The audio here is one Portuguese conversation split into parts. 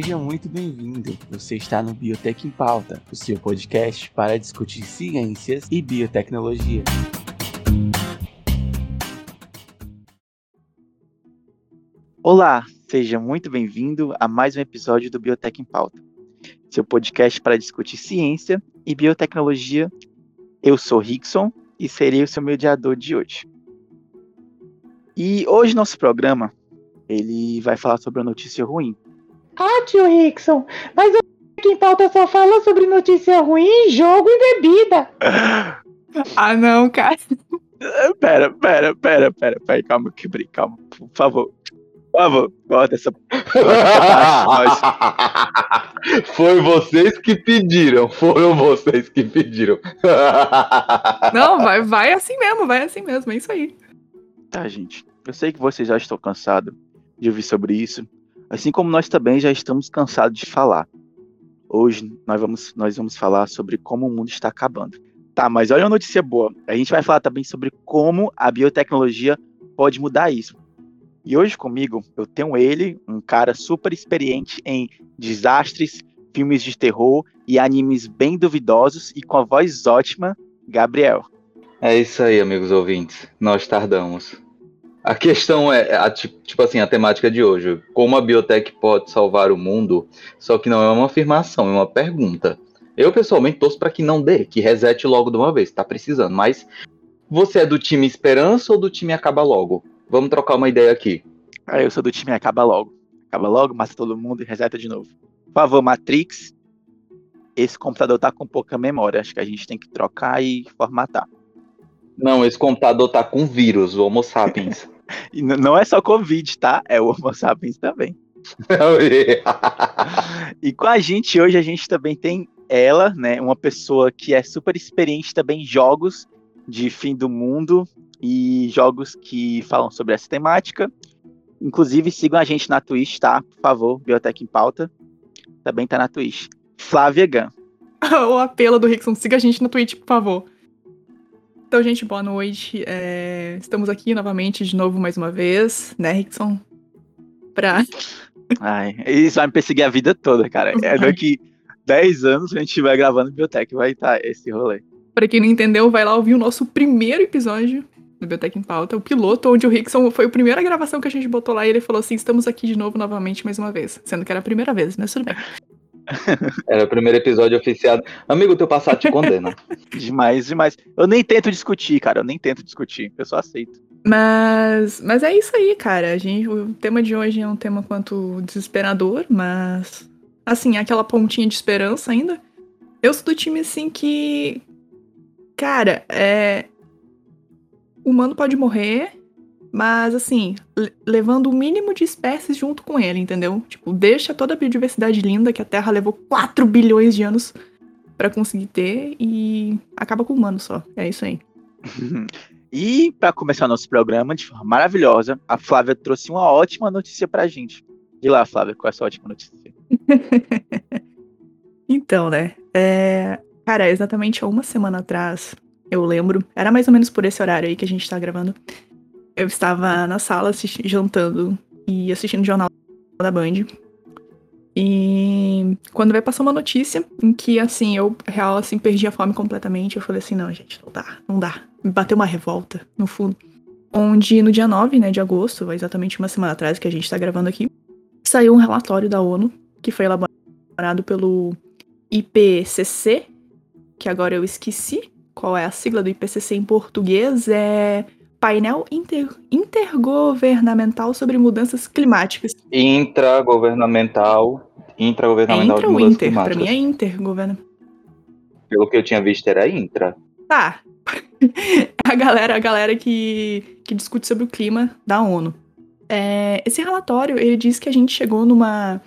Seja muito bem-vindo. Você está no Biotech em Pauta, o seu podcast para discutir ciências e biotecnologia. Olá, seja muito bem-vindo a mais um episódio do Biotech em Pauta, seu podcast para discutir ciência e biotecnologia. Eu sou Rickson e serei o seu mediador de hoje. E hoje nosso programa ele vai falar sobre a notícia ruim. Ah, tio Rickson, mas o que em pauta só fala sobre notícia ruim, jogo e bebida. ah, não, cara. Pera, pera, pera, pera, pera, calma, quebrei, calma, por favor. Por favor, corta essa. Foi vocês que pediram, foram vocês que pediram. Não, vai, vai assim mesmo, vai assim mesmo, é isso aí. Tá, gente. Eu sei que vocês já estão cansados de ouvir sobre isso, assim como nós também já estamos cansados de falar. Hoje nós vamos, nós vamos falar sobre como o mundo está acabando. Tá, mas olha uma notícia boa. A gente vai falar também sobre como a biotecnologia pode mudar isso. E hoje comigo eu tenho ele, um cara super experiente em desastres, filmes de terror e animes bem duvidosos e com a voz ótima, Gabriel. É isso aí, amigos ouvintes. Nós tardamos. A questão é, a, tipo assim, a temática de hoje. Como a biotech pode salvar o mundo? Só que não é uma afirmação, é uma pergunta. Eu, pessoalmente, torço para que não dê, que resete logo de uma vez, tá precisando. Mas você é do time Esperança ou do time Acaba Logo? Vamos trocar uma ideia aqui. Ah, eu sou do time Acaba Logo. Acaba logo, mata todo mundo e reseta de novo. Por favor, Matrix. Esse computador tá com pouca memória. Acho que a gente tem que trocar e formatar. Não, esse computador tá com vírus, o Homo sapiens. E não é só Covid, tá? É o Homo sapiens também. e com a gente hoje, a gente também tem ela, né? Uma pessoa que é super experiente também em jogos de fim do mundo e jogos que falam sobre essa temática. Inclusive, sigam a gente na Twitch, tá? Por favor, Biotech em Pauta. Também tá na Twitch. Flávia Gun. o apelo do Rickson, siga a gente na Twitch, por favor. Então, gente, boa noite. É... Estamos aqui novamente, de novo, mais uma vez, né, Rickson? Pra. Ai, isso vai me perseguir a vida toda, cara. É daqui 10 anos a gente vai gravando Biotech, vai estar tá esse rolê. Pra quem não entendeu, vai lá ouvir o nosso primeiro episódio do Biotech em Pauta, o piloto, onde o Rickson foi a primeira gravação que a gente botou lá e ele falou assim: estamos aqui de novo, novamente, mais uma vez. Sendo que era a primeira vez, mas tudo bem. Era o primeiro episódio oficiado. Amigo, teu passado te condena. demais, demais. Eu nem tento discutir, cara. Eu nem tento discutir. Eu só aceito. Mas, mas é isso aí, cara. A gente, o tema de hoje é um tema quanto desesperador, mas assim, aquela pontinha de esperança ainda. Eu sou do time assim que cara, é o humano pode morrer, mas, assim, levando o mínimo de espécies junto com ele, entendeu? Tipo, deixa toda a biodiversidade linda que a Terra levou 4 bilhões de anos para conseguir ter e acaba com o humano só. É isso aí. e para começar nosso programa de forma maravilhosa, a Flávia trouxe uma ótima notícia pra gente. E lá, Flávia, qual é a sua ótima notícia? então, né? É... Cara, exatamente há uma semana atrás, eu lembro, era mais ou menos por esse horário aí que a gente tá gravando eu estava na sala jantando e assistindo o jornal da Band. E quando vai passar uma notícia em que, assim, eu, real, assim, perdi a fome completamente, eu falei assim, não, gente, não dá, não dá. Me bateu uma revolta, no fundo. Onde, no dia 9, né, de agosto, exatamente uma semana atrás que a gente tá gravando aqui, saiu um relatório da ONU, que foi elaborado pelo IPCC, que agora eu esqueci qual é a sigla do IPCC em português, é painel inter, intergovernamental sobre mudanças climáticas. Intragovernamental. Intragovernamental é intra ou inter? Climáticas. Pra mim é intergovernamental. Pelo que eu tinha visto era intra. Tá. a galera, a galera que, que discute sobre o clima da ONU. É, esse relatório, ele diz que a gente chegou numa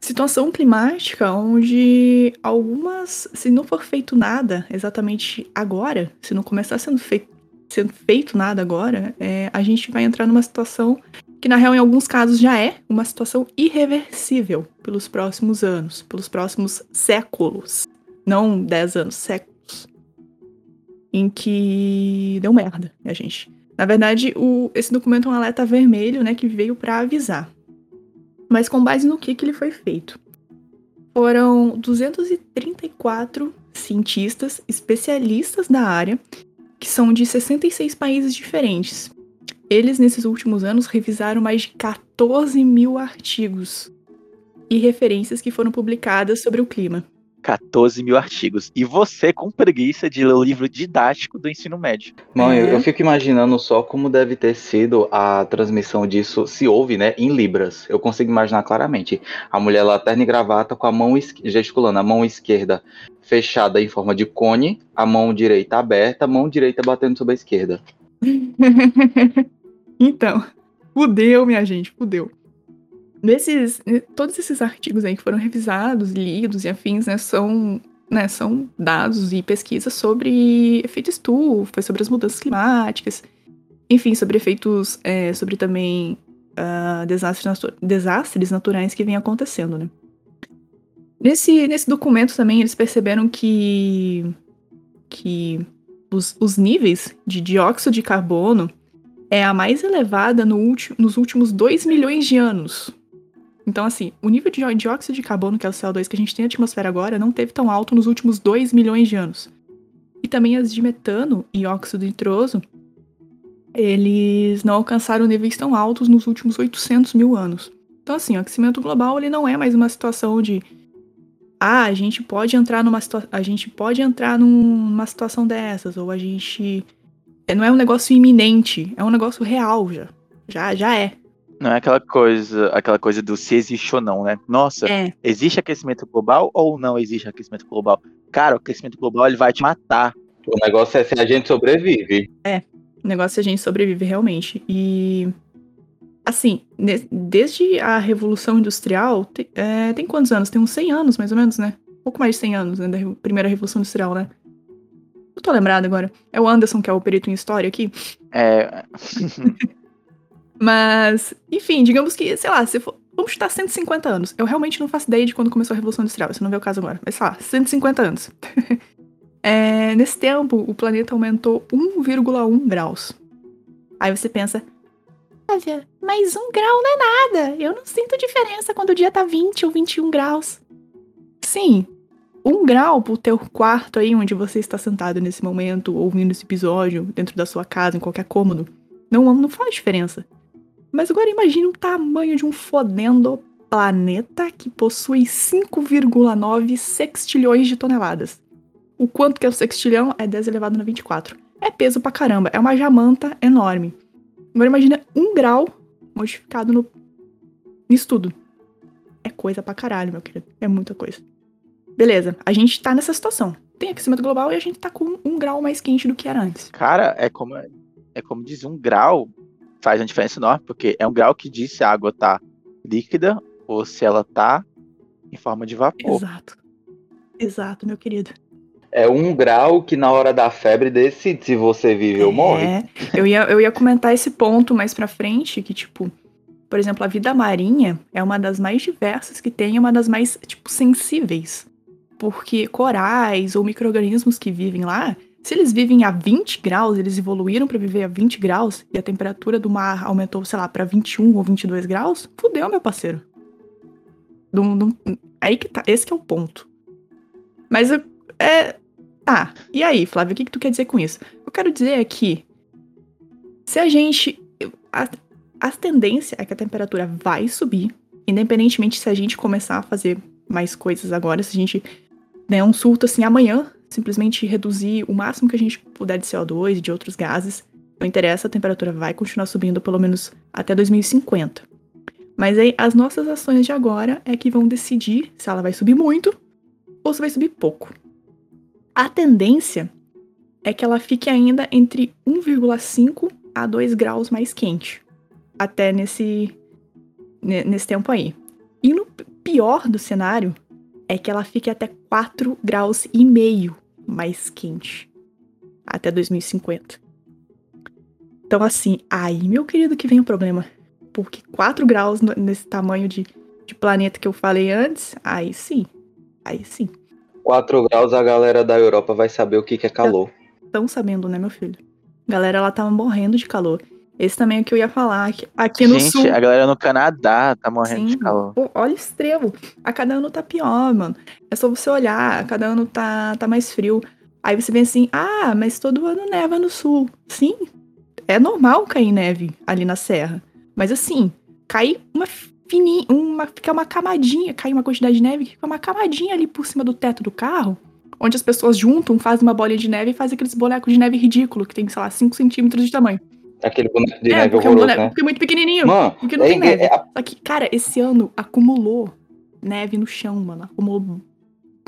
situação climática onde algumas, se não for feito nada exatamente agora, se não começar sendo feito sendo feito nada agora, é, a gente vai entrar numa situação que, na real, em alguns casos já é uma situação irreversível pelos próximos anos, pelos próximos séculos. Não 10 anos, séculos. Em que deu merda, a gente. Na verdade, o, esse documento é um alerta vermelho, né, que veio para avisar. Mas com base no que, que ele foi feito? foram 234 cientistas especialistas da área, que são de 66 países diferentes. Eles, nesses últimos anos, revisaram mais de 14 mil artigos e referências que foram publicadas sobre o clima. 14 mil artigos. E você com preguiça de ler o livro didático do ensino médio. Mãe, É. eu fico imaginando só como deve ter sido a transmissão disso, se houve, né, em Libras. Eu consigo imaginar claramente. A mulher lá, terno e gravata, com a mão gesticulando, a mão esquerda fechada em forma de cone, a mão direita aberta, a mão direita batendo sobre a esquerda. então, fudeu, minha gente, fudeu. Nesses, todos esses artigos aí que foram revisados, lidos e afins, né, são, né, são dados e pesquisas sobre efeito estufa, sobre as mudanças climáticas, enfim, sobre efeitos, é, sobre também ah, desastres, natu- desastres naturais que vêm acontecendo, né. Nesse, nesse documento também eles perceberam que, que os, os níveis de dióxido de carbono é a mais elevada no nos últimos 2 milhões de anos. Então, assim, o nível de dióxido de carbono, que é o CO2 que a gente tem na atmosfera agora, não teve tão alto nos últimos 2 milhões de anos. E também as de metano e óxido nitroso, eles não alcançaram níveis tão altos nos últimos 800 mil anos. Então, assim, o aquecimento global ele não é mais uma situação de ah, a gente pode entrar numa situa- a gente pode entrar num- numa situação dessas ou a gente é, não é um negócio iminente, é um negócio real já. Já, já é. Não é aquela coisa, aquela coisa do se existe ou não, né? Nossa, É. existe aquecimento global ou não existe aquecimento global? Cara, o aquecimento global ele vai te matar. O negócio é se a gente sobrevive. O negócio é a gente sobrevive realmente. E. Assim, desde a Revolução Industrial, te- é, tem quantos anos? Tem uns 100 anos, mais ou menos, né? Um pouco mais de 100 anos, né? Da primeira Revolução Industrial, né? Eu tô lembrado agora. É o Anderson, que é o perito em história aqui. É, Mas, enfim, digamos que, sei lá, se for. Vamos chutar 150 anos. Eu realmente não faço ideia de quando começou a Revolução Industrial, isso não vê o caso agora. Mas sei lá, 150 anos. É, nesse tempo, o planeta aumentou 1,1 graus. Aí você pensa, Flávia, mas um grau não é nada. Eu não sinto diferença quando o dia tá 20 ou 21 graus. Sim, um grau pro teu quarto aí, onde você está sentado nesse momento, ouvindo esse episódio, dentro da sua casa, em qualquer cômodo, não, não faz diferença. Mas agora imagine o tamanho de um fodendo planeta que possui 5,9 sextilhões de toneladas. O quanto que é o sextilhão é 10 elevado na 24. É peso pra caramba, é uma jamanta enorme. Agora imagina um grau modificado no... nisso tudo. É coisa pra caralho, meu querido. É muita coisa. Beleza, a gente tá nessa situação. Tem aquecimento global e a gente tá com um grau mais quente do que era antes. cara, é como é como dizer um grau faz uma diferença enorme, porque é um grau que diz se a água tá líquida ou se ela tá em forma de vapor. Exato. Exato, meu querido. É um grau que na hora da febre decide se você vive ou morre. É, eu ia, eu ia comentar esse ponto mais pra frente, que, tipo, por exemplo, a vida marinha é uma das mais diversas que tem, é uma das mais, tipo, sensíveis. Porque corais ou micro-organismos que vivem lá, se eles vivem a 20 graus, eles evoluíram pra viver a 20 graus, e a temperatura do mar aumentou, sei lá, pra 21 ou 22 graus, fudeu, meu parceiro. Não- não- aí que tá, esse que é o ponto. Mas é, Tá, e aí, Flávio, o que, que tu quer dizer com isso? Eu quero dizer é que se a gente. A, a tendência é que a temperatura vai subir, independentemente se a gente começar a fazer mais coisas agora, se a gente der um surto assim amanhã, simplesmente reduzir o máximo que a gente puder de CO2 e de outros gases, não interessa, a temperatura vai continuar subindo pelo menos até 2050. Mas aí as nossas ações de agora é que vão decidir se ela vai subir muito ou se vai subir pouco. A tendência é que ela fique ainda entre 1,5 a 2 graus mais quente. Até nesse, ne- nesse tempo aí. E no pior do cenário é que ela fique até 4 graus e meio mais quente. Até 2050. Então assim, aí, meu querido, que vem o problema. Porque 4 graus nesse tamanho de, de planeta que eu falei antes, aí sim. Aí sim. 4 graus, a galera da Europa vai saber o que, que é calor. Estão sabendo, né, meu filho? Galera, ela tava morrendo de calor. Esse também é o que eu ia falar. Aqui, aqui no Gente, sul. a galera no Canadá tá morrendo de Sim, calor. pô, olha o extremo. A cada ano tá pior, mano. É só você olhar, a cada ano tá, tá mais frio. Aí você vê assim, ah, mas todo ano neva no sul. Sim, é normal cair neve ali na serra. Mas assim, cai uma fininha, uma, fica uma camadinha, cai uma quantidade de neve que fica uma camadinha ali por cima do teto do carro, onde as pessoas juntam, fazem uma bolinha de neve e fazem aqueles bonecos de neve ridículo, que tem, sei lá, 5 centímetros de tamanho. Aquele boneco de é, neve é horroroso, boneco, né? porque é muito pequenininho. Mano, Porque não é, tem neve. é- é- Só que, cara, esse ano acumulou neve no chão, mano. Acumulou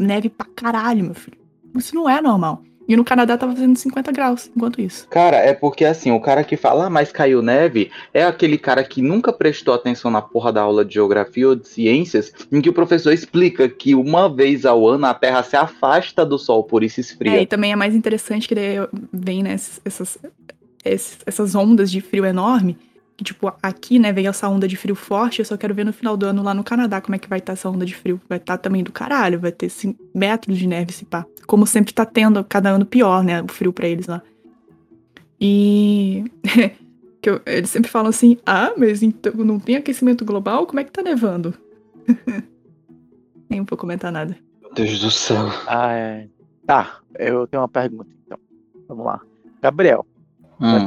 neve pra caralho, meu filho. Isso não é normal. E no Canadá tava fazendo 50 graus enquanto isso. Cara, é porque assim, o cara que fala, ah, mas caiu neve, é aquele cara que nunca prestou atenção na porra da aula de geografia ou de ciências, em que o professor explica que uma vez ao ano a Terra se afasta do Sol, por isso É, esfria. e também é mais interessante que daí vem, né, essas, essas, esses- essas ondas de frio enorme. Que, tipo, aqui, né, veio essa onda de frio forte. Eu só quero ver no final do ano lá no Canadá como é que vai estar essa onda de frio. Vai estar também do caralho, vai ter 5 metros de neve, se pá. Como sempre tá tendo, cada ano pior, né, o frio pra eles lá. E. que eu- eles sempre falam assim: ah, mas então não tem aquecimento global? Como é que tá nevando? Nem vou comentar nada. Meu Deus do céu. Ah, é. Tá, eu tenho uma pergunta, então. Vamos lá. Gabriel, Hum.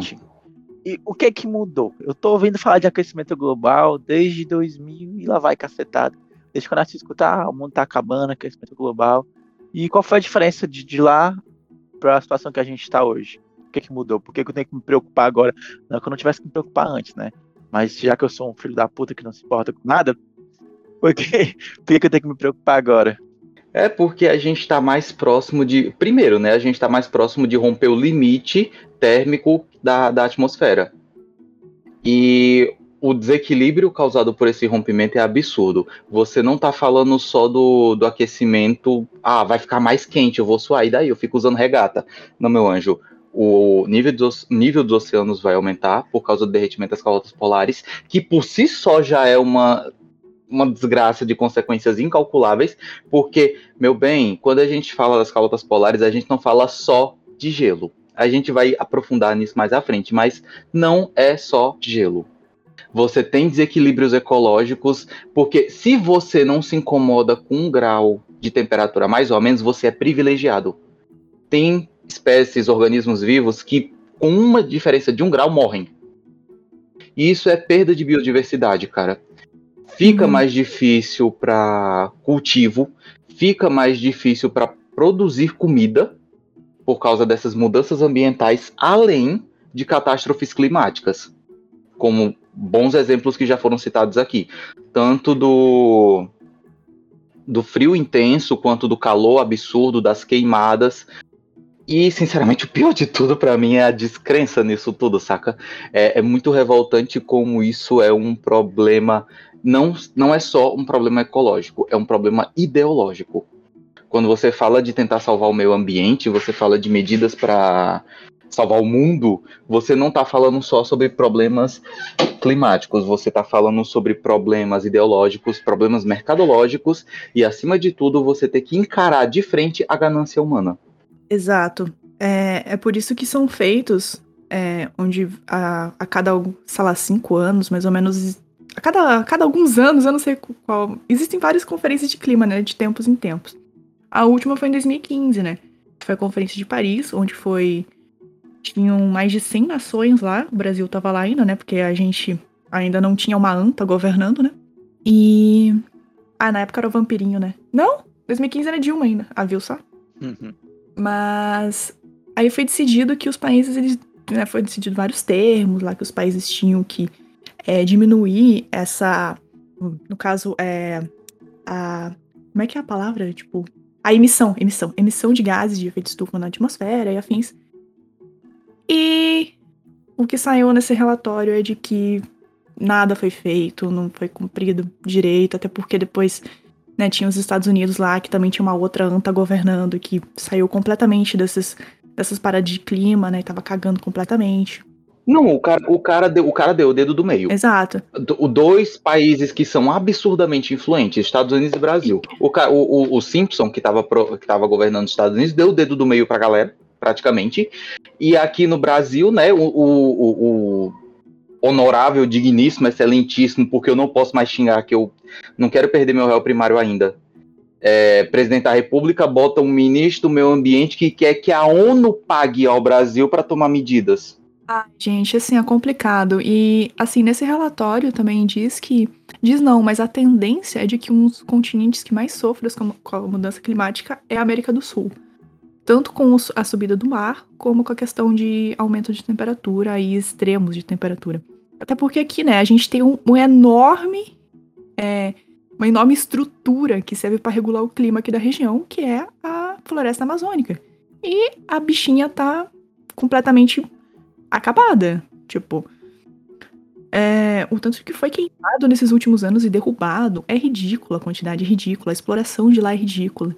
E o que é que mudou? Eu tô ouvindo falar de aquecimento global desde 2000 e lá vai cacetado. Desde quando eu nasci escutar, ah, o mundo tá acabando, aquecimento global. E qual foi a diferença de, de lá pra situação que a gente tá hoje? O que é que mudou? Por que, que eu tenho que me preocupar agora? Não que eu não tivesse que me preocupar antes, né? Mas já que eu sou um filho da puta que não se importa com nada, por que, por que, que eu tenho que me preocupar agora? É porque a gente está mais próximo de. Primeiro, né? A gente está mais próximo de romper o limite térmico da, da atmosfera. E o desequilíbrio causado por esse rompimento é absurdo. Você não está falando só do, do aquecimento. Ah, vai ficar mais quente, eu vou suar. E daí? Eu fico usando regata. Não, meu anjo. O nível dos, nível dos oceanos vai aumentar por causa do derretimento das calotas polares, que por si só já é uma, uma desgraça de consequências incalculáveis. Porque, meu bem, quando a gente fala das calotas polares, a gente não fala só de gelo. A gente vai aprofundar nisso mais à frente, mas não é só gelo. Você tem desequilíbrios ecológicos, porque se você não se incomoda com um grau de temperatura mais ou menos, você é privilegiado. Tem espécies, organismos vivos que, com uma diferença de um grau, morrem. E isso é perda de biodiversidade, cara fica Uhum. mais difícil para cultivo, fica mais difícil para produzir comida por causa dessas mudanças ambientais, além de catástrofes climáticas, como bons exemplos que já foram citados aqui, tanto do do frio intenso quanto do calor absurdo das queimadas. E, sinceramente, o pior de tudo para mim é a descrença nisso tudo, saca? É, é muito revoltante como isso é um problema não, não é só um problema ecológico, é um problema ideológico. Quando você fala de tentar salvar o meio ambiente, você fala de medidas para salvar o mundo, você não está falando só sobre problemas climáticos, você está falando sobre problemas ideológicos, problemas mercadológicos e, acima de tudo, você tem que encarar de frente a ganância humana. Exato. É, é por isso que são feitos é, onde a, a cada, sei lá, cinco anos, mais ou menos, a cada, a cada alguns anos, eu não sei qual. Existem várias conferências de clima, né? De tempos em tempos. A última foi em 2015, né? Foi a Conferência de Paris, onde foi. Tinham mais de 100 nações lá. O Brasil tava lá ainda, né? Porque a gente ainda não tinha uma anta governando, né? E. Ah, na época era o vampirinho, né? Não! 2015 era Dilma ainda. Ah, viu só? Uhum. Mas aí foi decidido que os países, eles, né, foi decidido vários termos lá que os países tinham que é, diminuir essa, no caso, é, a, como é que é a palavra? Tipo, a emissão, emissão, emissão de gases de efeito estufa na atmosfera e afins. E o que saiu nesse relatório é de que nada foi feito, não foi cumprido direito, até porque depois né, tinha os Estados Unidos lá, que também tinha uma outra anta governando, que saiu completamente desses, dessas paradas de clima, né? Tava cagando completamente. Não, o cara, o cara, deu, o cara deu o dedo do meio. Exato. Do- dois países que são absurdamente influentes, Estados Unidos e Brasil. O, o, o- Simpson, que estava que tava governando os Estados Unidos, deu o dedo do meio pra galera, praticamente. E aqui no Brasil, né, o, o, o, o- honorável, digníssimo, excelentíssimo, porque eu não posso mais xingar que eu não quero perder meu réu primário ainda. É, presidente da República bota um ministro do meio ambiente que quer que a ONU pague ao Brasil para tomar medidas. Gente, assim, é complicado. E, assim, nesse relatório também diz que. Diz não, mas a tendência é de que um dos continentes que mais sofrem com a mudança climática é a América do Sul. Tanto com a subida do mar, como com a questão de aumento de temperatura e extremos de temperatura. Até porque aqui, né, a gente tem um, um enorme. É, uma enorme estrutura que serve para regular o clima aqui da região, que é a floresta amazônica. E a bichinha tá completamente acabada. Tipo, é, o tanto que foi queimado nesses últimos anos e derrubado é ridículo, a quantidade é ridícula, a exploração de lá é ridícula,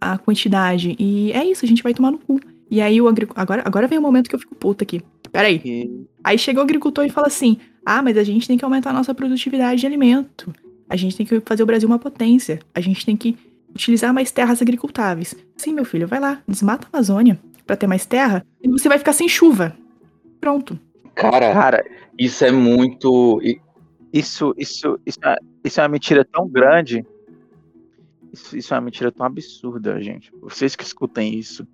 a quantidade. E é isso, a gente vai tomar no cu. E aí o agricultor. Agora, agora vem o momento que eu fico puta aqui. Peraí. E... Aí chega o agricultor e fala assim: ah, mas a gente tem que aumentar a nossa produtividade de alimento. A gente tem que fazer o Brasil uma potência. A gente tem que utilizar mais terras agricultáveis. Sim, meu filho, vai lá, desmata a Amazônia para ter mais terra e você vai ficar sem chuva. Pronto. Cara, Cara isso é muito. Isso, isso, isso, é, isso é uma mentira tão grande. Isso, isso é uma mentira tão absurda, gente. Vocês que escutem isso.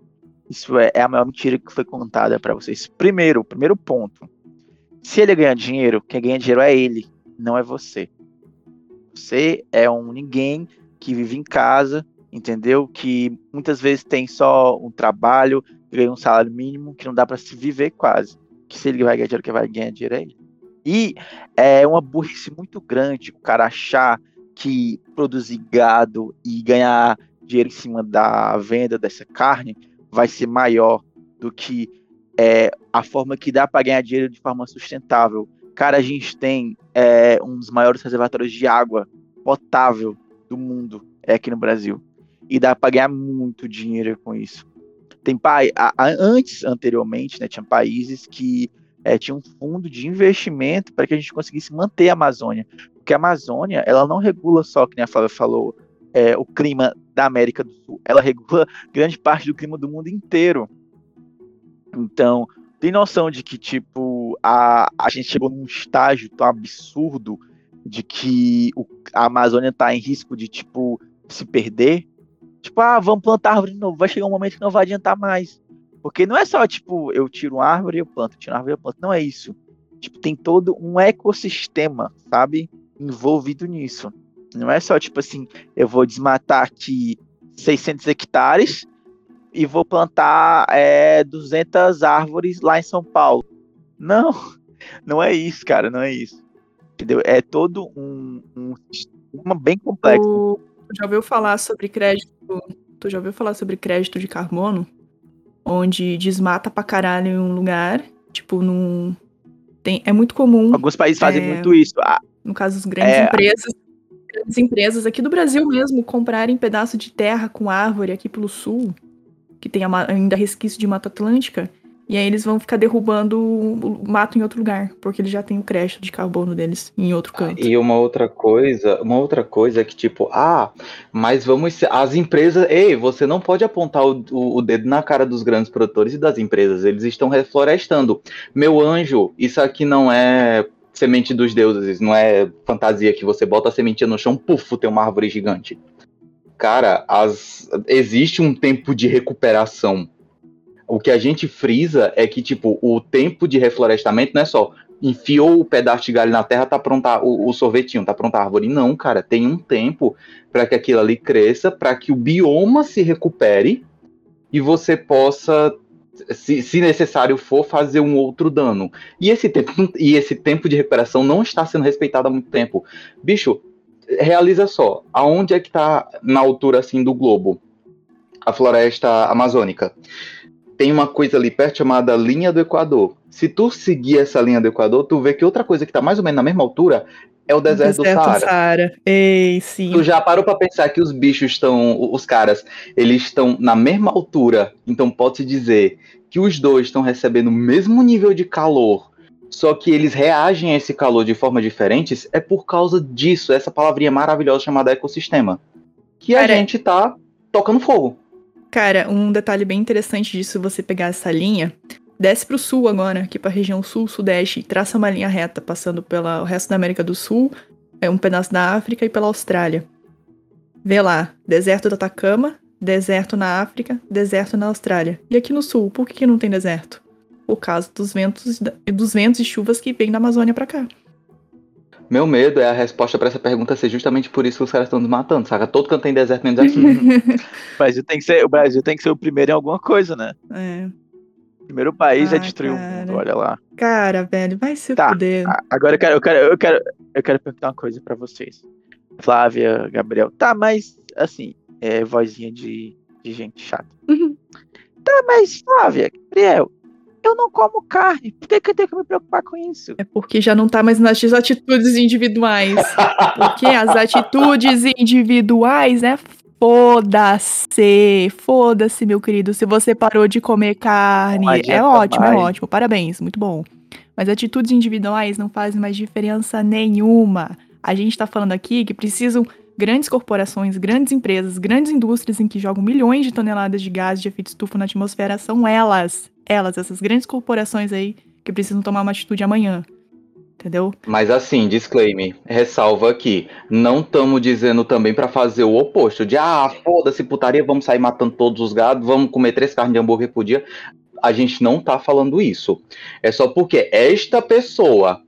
Isso é, é a maior mentira que foi contada para vocês. Primeiro, primeiro ponto. Se ele ganha dinheiro, quem ganha dinheiro é ele, não é você. Você é um ninguém que vive em casa, entendeu? Que muitas vezes tem só um trabalho, ganha um salário mínimo, que não dá para se viver quase que se ele vai ganhar dinheiro, quem vai ganhar dinheiro é ele. E é uma burrice muito grande o cara achar que produzir gado e ganhar dinheiro em cima da venda dessa carne vai ser maior do que é, a forma que dá para ganhar dinheiro de forma sustentável. Cara, a gente tem é, um dos maiores reservatórios de água potável do mundo é aqui no Brasil. E dá para ganhar muito dinheiro com isso. Tem pai, antes, anteriormente, né, tinha países que é, tinham um fundo de investimento para que a gente conseguisse manter a Amazônia. Porque a Amazônia, ela não regula só, que a Flávia falou, é, o clima da América do Sul, ela regula grande parte do clima do mundo inteiro. Então, tem noção de que, tipo, a, a gente chegou num estágio tão absurdo de que o, a Amazônia está em risco de, tipo, se perder? Tipo, ah, vamos plantar árvore de novo. Vai chegar um momento que não vai adiantar mais. Porque não é só, tipo, eu tiro uma árvore e eu planto, tiro uma árvore e eu planto. Não é isso. Tipo, tem todo um ecossistema, sabe? Envolvido nisso. Não é só, tipo assim, eu vou desmatar aqui 600 hectares e vou plantar é, 200 árvores lá em São Paulo. Não, não é isso, cara, não é isso. Entendeu? É todo um, um sistema bem complexo. O já ouviu falar sobre crédito? Tu já ouviu falar sobre crédito de carbono? Onde desmata pra caralho em um lugar, tipo, num. Tem, é muito comum. Alguns países fazem é, muito isso. Ah, no caso, as grandes é, empresas. Grandes empresas aqui do Brasil mesmo comprarem pedaço de terra com árvore aqui pelo sul, que tem ainda resquício de Mata Atlântica, e aí eles vão ficar derrubando o mato em outro lugar, porque eles já têm o crédito de carbono deles em outro canto. E uma outra coisa, uma outra coisa é que tipo, ah, mas vamos as empresas, ei, você não pode apontar o, o, o dedo na cara dos grandes produtores e das empresas, eles estão reflorestando. Meu anjo, isso aqui não é semente dos deuses, não é fantasia que você bota a sementinha no chão, puf, tem uma árvore gigante. Cara, as, existe um tempo de recuperação o que a gente frisa é que, tipo, o tempo de reflorestamento não é só enfiou o pedaço de galho na terra, tá pronta o, o sorvetinho, tá pronta a árvore. Não, cara, tem um tempo para que aquilo ali cresça, para que o bioma se recupere e você possa, se, se, necessário for, fazer um outro dano. E esse, tempo, e esse tempo de recuperação não está sendo respeitado há muito tempo. Bicho, realiza só, aonde é que tá na altura assim do globo? A floresta amazônica tem uma coisa ali perto chamada linha do Equador. Se tu seguir essa linha do Equador, tu vê que outra coisa que tá mais ou menos na mesma altura é o deserto, o deserto do Saara. Saara. Ei, sim. Tu já parou para pensar que os bichos estão, os caras, eles estão na mesma altura, então pode-se dizer que os dois estão recebendo o mesmo nível de calor, só que eles reagem a esse calor de formas diferentes, é por causa disso, essa palavrinha maravilhosa chamada ecossistema. Que a gente tá tocando fogo. Cara, um detalhe bem interessante disso, você pegar essa linha, desce pro sul agora, aqui pra região sul, sudeste, e traça uma linha reta, passando pelo resto da América do Sul, é um pedaço da África e pela Austrália. Vê lá, deserto do Atacama, deserto na África, deserto na Austrália. E aqui no sul, por que, que não tem deserto? Por causa dos ventos, dos ventos e chuvas que vêm da Amazônia para cá. Meu medo é a resposta para essa pergunta ser justamente por isso que os caras estão nos matando, saca? Todo canto tem deserto menos aqui. o, Brasil tem que ser, o Brasil tem que ser o primeiro em alguma coisa, né? É. O primeiro país Ah, é destruir o cara. mundo, olha lá. Cara, velho, vai se Tá. fuder. A- Agora eu quero, eu quero, eu quero, eu quero perguntar uma coisa pra vocês. Flávia, Gabriel. Tá, mas assim, é vozinha de, de gente chata. Uhum. Tá, mas Flávia, Gabriel, eu não como carne. Por que, que eu tenho que me preocupar com isso? É porque já não tá mais nas atitudes individuais. Porque as atitudes individuais, né? Foda-se, foda-se, meu querido. Se você parou de comer carne, é ótimo, é mais. ótimo. Parabéns, muito bom. Mas atitudes individuais não fazem mais diferença nenhuma. A gente tá falando aqui que precisam grandes corporações, grandes empresas, grandes indústrias em que jogam milhões de toneladas de gás de efeito estufa na atmosfera. São elas, elas, essas grandes corporações aí que precisam tomar uma atitude amanhã. Entendeu? Mas assim, disclaimer, ressalva aqui, não estamos dizendo também pra fazer o oposto, de ah, foda-se putaria, vamos sair matando todos os gados, vamos comer três carnes de hambúrguer por dia. A gente não tá falando isso. É só porque esta pessoa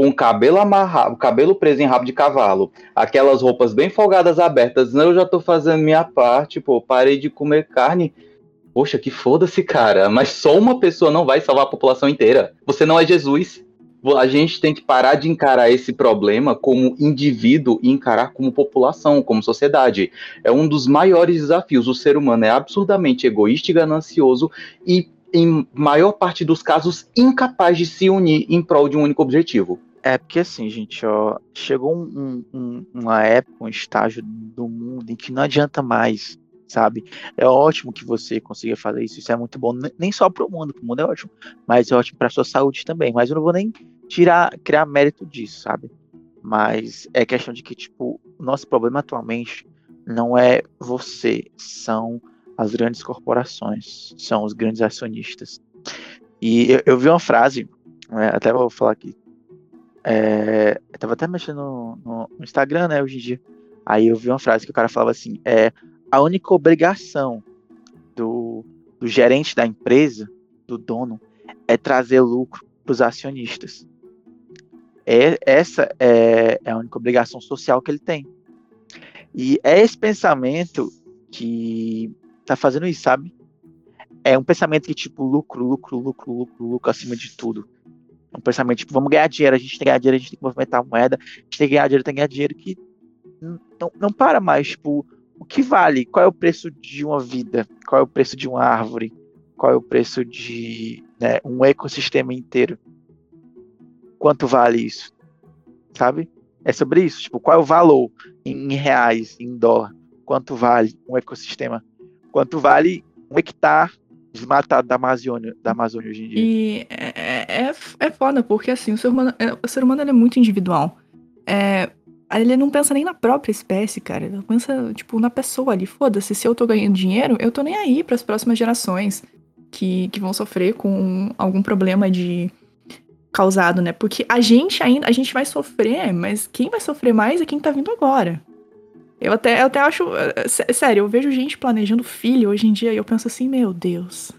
com cabelo amarrado, cabelo preso em rabo de cavalo, aquelas roupas bem folgadas abertas, eu já tô fazendo minha parte, pô, parei de comer carne. Poxa, que foda-se, cara, mas só uma pessoa não vai salvar a população inteira. Você não é Jesus. A gente tem que parar de encarar esse problema como indivíduo e encarar como população, como sociedade. É um dos maiores desafios. O ser humano é absurdamente egoísta e ganancioso e, em maior parte dos casos, incapaz de se unir em prol de um único objetivo. É porque assim, gente, ó, chegou um- um- uma época, um estágio do mundo em que não adianta mais, sabe? É ótimo que você consiga fazer isso, isso é muito bom, ne- nem só pro mundo, pro mundo é ótimo, mas é ótimo pra sua saúde também. Mas eu não vou nem tirar, criar mérito disso, sabe? Mas é questão de que, tipo, o nosso problema atualmente não é você, são as grandes corporações, são os grandes acionistas. E eu, eu vi uma frase, né, até vou falar aqui, é, eu tava até mexendo no- no Instagram, né, hoje em dia. Aí eu vi uma frase que o cara falava assim: é a única obrigação do, do gerente da empresa, do dono, é trazer lucro para os acionistas. É, essa é, é a única obrigação social que ele tem. E é esse pensamento que tá fazendo isso, sabe? É um pensamento que, tipo, lucro, lucro, lucro, lucro, lucro acima de tudo. É um pensamento, tipo, vamos ganhar dinheiro, a gente tem que ganhar dinheiro, a gente tem que movimentar a moeda, a gente tem que ganhar dinheiro, tem que ganhar dinheiro, que não, não para mais, tipo, o que vale? Qual é o preço de uma vida? Qual é o preço de uma árvore? Qual é o preço de né, um ecossistema inteiro? Quanto vale isso? Sabe? É sobre isso, tipo, qual é o valor em reais, em dólar? Quanto vale um ecossistema? Quanto vale um hectare desmatado da Amazônia, da Amazônia hoje em dia? E é, é, é- é foda, porque assim, o ser humano, é- o ser humano é muito individual. É, ele não pensa nem na própria espécie, cara. Ele pensa, tipo, na pessoa ali. Foda-se, se eu tô ganhando dinheiro, eu tô nem aí pras próximas gerações que, que vão sofrer com algum problema de causado, né? Porque a gente ainda, a gente vai sofrer, mas quem vai sofrer mais é quem tá vindo agora. Eu até, eu até acho. sé- Sério, eu vejo gente planejando filho hoje em dia e eu penso assim, meu Deus.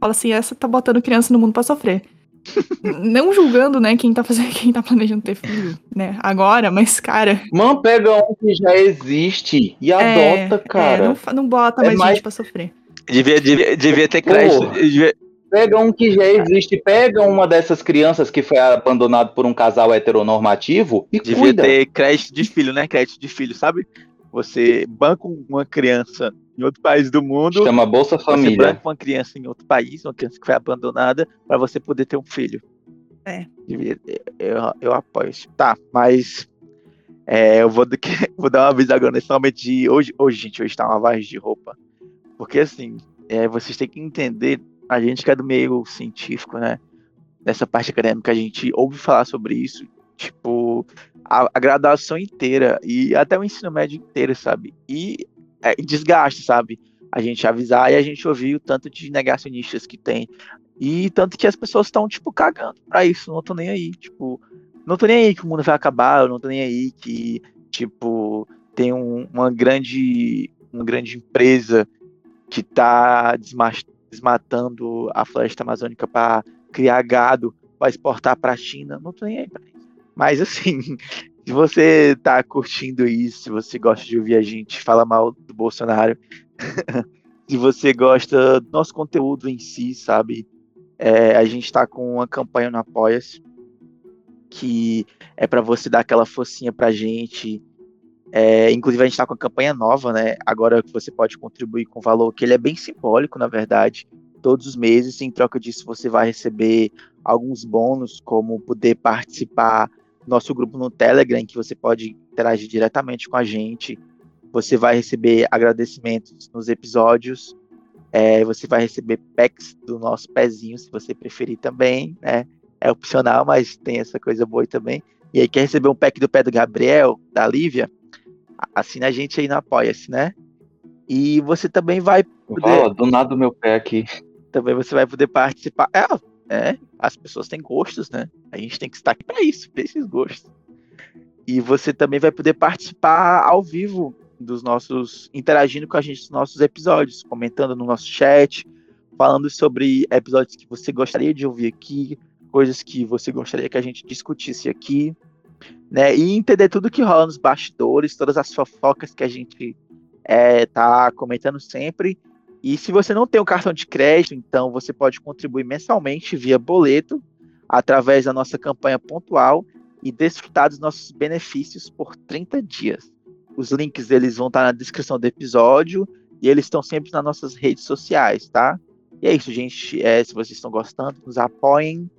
Fala assim, essa tá botando criança no mundo pra sofrer. Não julgando, né, quem tá fazendo, quem tá planejando ter filho, né, agora, mas, cara. Mano, pega um que já existe e é, adota, é, cara. não, fa- não bota É mais, mais- gente pra sofrer. Devia, devia, devia ter crédito. Porra. devia- Pega um que já existe, pega uma dessas crianças que foi abandonado por um casal heteronormativo e Devia cuida. ter crédito de filho, né? Crédito de filho, sabe? Você banca uma criança em outro país do mundo, Chama Bolsa você Família. banca uma criança em outro país, uma criança que foi abandonada, para você poder ter um filho. É. Eu, eu apoio isso. Tá, mas é, eu vou, vou dar uma aviso agora nesse momento de hoje, hoje, gente, hoje tá uma lavagem de roupa. Porque assim, é, vocês têm que entender, a gente que é do meio científico, né? Dessa parte acadêmica, a gente ouve falar sobre isso, tipo, a, a graduação inteira e até o ensino médio inteiro, sabe? E é, desgaste, sabe? A gente avisar e a gente ouvir o tanto de negacionistas que tem. E tanto que as pessoas estão, tipo, cagando pra isso, não tô nem aí. Tipo, não tô nem aí que o mundo vai acabar, eu não tô nem aí que, tipo, tem um, uma grande uma grande empresa que tá desma desmatando a floresta amazônica para criar gado para exportar para a China. Não tô nem aí pra. Mas assim, se você tá curtindo isso, se você gosta de ouvir a gente falar mal do Bolsonaro, se você gosta do nosso conteúdo em si, sabe? É, a gente está com uma campanha no Apoia-se que é para você dar aquela focinha pra gente. É, inclusive a gente está com a campanha nova, né? Agora que você pode contribuir com valor que ele é bem simbólico, na verdade. Todos os meses, em troca disso, você vai receber alguns bônus, como poder participar nosso grupo no Telegram, em que você pode interagir diretamente com a gente. Você vai receber agradecimentos nos episódios é, você vai receber packs do nosso pezinho, se você preferir também, né? É opcional, mas tem essa coisa boa também. E aí, quer receber um pack do pé do Gabriel, da Lívia? Assina a gente aí no Apoia-se, né? E você também vai poder... do nada o meu pé aqui. Também você vai poder participar. É, é, as pessoas têm gostos, né? A gente tem que estar aqui para isso, para esses gostos. E você também vai poder participar ao vivo dos nossos interagindo com a gente nos nossos episódios, comentando no nosso chat, falando sobre episódios que você gostaria de ouvir aqui, coisas que você gostaria que a gente discutisse aqui, né? E entender tudo que rola nos bastidores, todas as fofocas que a gente é, tá comentando sempre. E se você não tem o cartão de crédito, então você pode contribuir mensalmente via boleto através da nossa campanha pontual e desfrutar dos nossos benefícios por 30 dias. Os links eles vão estar na descrição do episódio e eles estão sempre nas nossas redes sociais, tá? E é isso, gente. É, se vocês estão gostando, nos apoiem.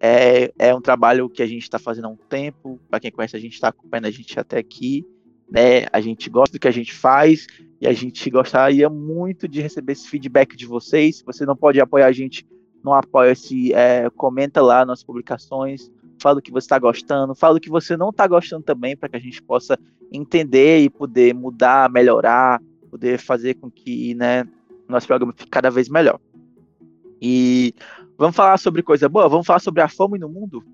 É, é um trabalho que a gente está fazendo há um tempo. Para quem conhece, a gente está acompanhando a gente até aqui. Né? A gente gosta do que a gente faz e a gente gostaria muito de receber esse feedback de vocês. Se você não pode apoiar a gente, não apoia-se, é, comenta lá nas publicações, fala o que você está gostando, fala o que você não está gostando também, para que a gente possa entender e poder mudar, melhorar, poder fazer com que né, nosso programa fique cada vez melhor. E vamos falar sobre coisa boa? Vamos falar sobre a fome no mundo?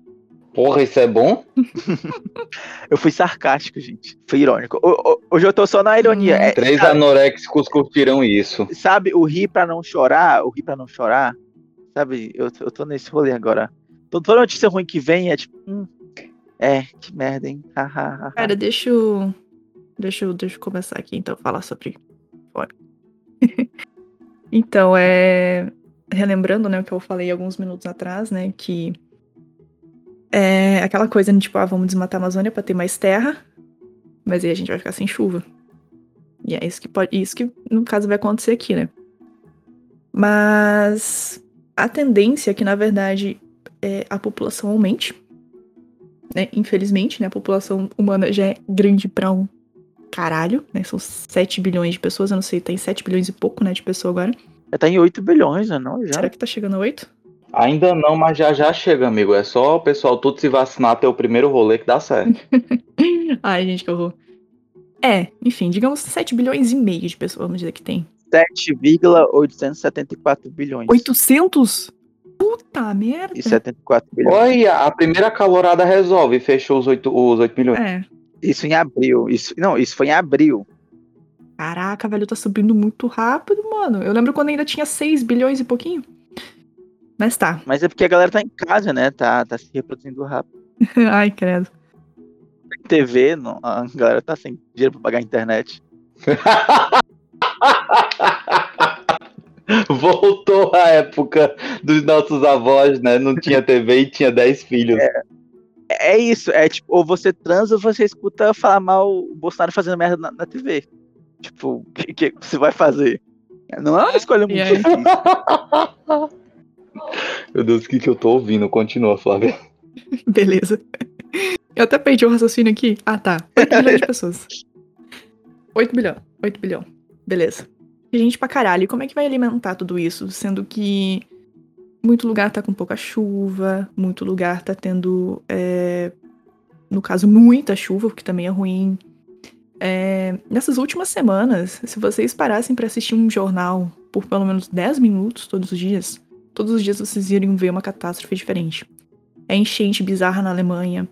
Porra, isso é bom? eu fui sarcástico, gente. Fui irônico. Hoje eu tô só na ironia. É, Três sabe, anoréxicos curtiram isso. Sabe, o rir pra não chorar, o rir pra não chorar, sabe, eu, eu tô nesse rolê agora. Toda notícia ruim que vem é tipo, hum, é, que merda, hein? Cara, deixa eu, deixa eu. Deixa eu começar aqui então, falar sobre. então, é. Relembrando, né, o que eu falei alguns minutos atrás, né? Que. É aquela coisa, né, tipo, ah, vamos desmatar a Amazônia pra ter mais terra. Mas aí a gente vai ficar sem chuva. E é isso que pode. Isso que, no caso, vai acontecer aqui, né? Mas a tendência é que, na verdade, é, a população aumente né? Infelizmente, né? A população humana já é grande pra um caralho, né? São 7 bilhões de pessoas, eu não sei, tem 7 bilhões e pouco, né, de pessoas agora. Já tá em 8 bilhões, né, não? Já. Será que tá chegando a 8? Ainda não, mas já já chega, amigo. É só o pessoal tudo se vacinar até o primeiro rolê que dá certo. Ai, gente, que horror. É, enfim, digamos 7 bilhões e meio de pessoas, vamos dizer que tem. 7,874 bilhões. 800? Puta merda. E 74 bilhões. Olha, a primeira calorada resolve, fechou os 8, os 8 milhões. É. Isso em abril. Isso, não, isso foi em abril. Caraca, velho, tá subindo muito rápido, mano. Eu lembro quando ainda tinha 6 bilhões e pouquinho. Mas tá. Mas é porque a galera tá em casa, né? Tá, tá se reproduzindo rápido. Ai, credo. TV, não, a galera tá sem dinheiro pra pagar a internet. Voltou a época dos nossos avós, né? Não tinha TV e tinha 10 filhos. É, é isso, é tipo, ou você transa ou você escuta falar mal o Bolsonaro fazendo merda na, na TV. Tipo, o que, que, você vai fazer? Não é uma escolha muito difícil. Meu Deus, o que, que eu tô ouvindo? Continua, Flávia. Beleza. Eu até perdi o raciocínio aqui. Ah, tá. 8 bilhões de pessoas. 8 bilhão. 8 bilhão. Beleza gente pra caralho. E como é que vai alimentar tudo isso? Sendo que muito lugar tá com pouca chuva, muito lugar tá tendo, é, no caso, muita chuva, o que também é ruim. É, nessas últimas semanas, se vocês parassem para assistir um jornal por pelo menos 10 minutos todos os dias, Todos os dias vocês iriam ver uma catástrofe diferente. É enchente bizarra na Alemanha,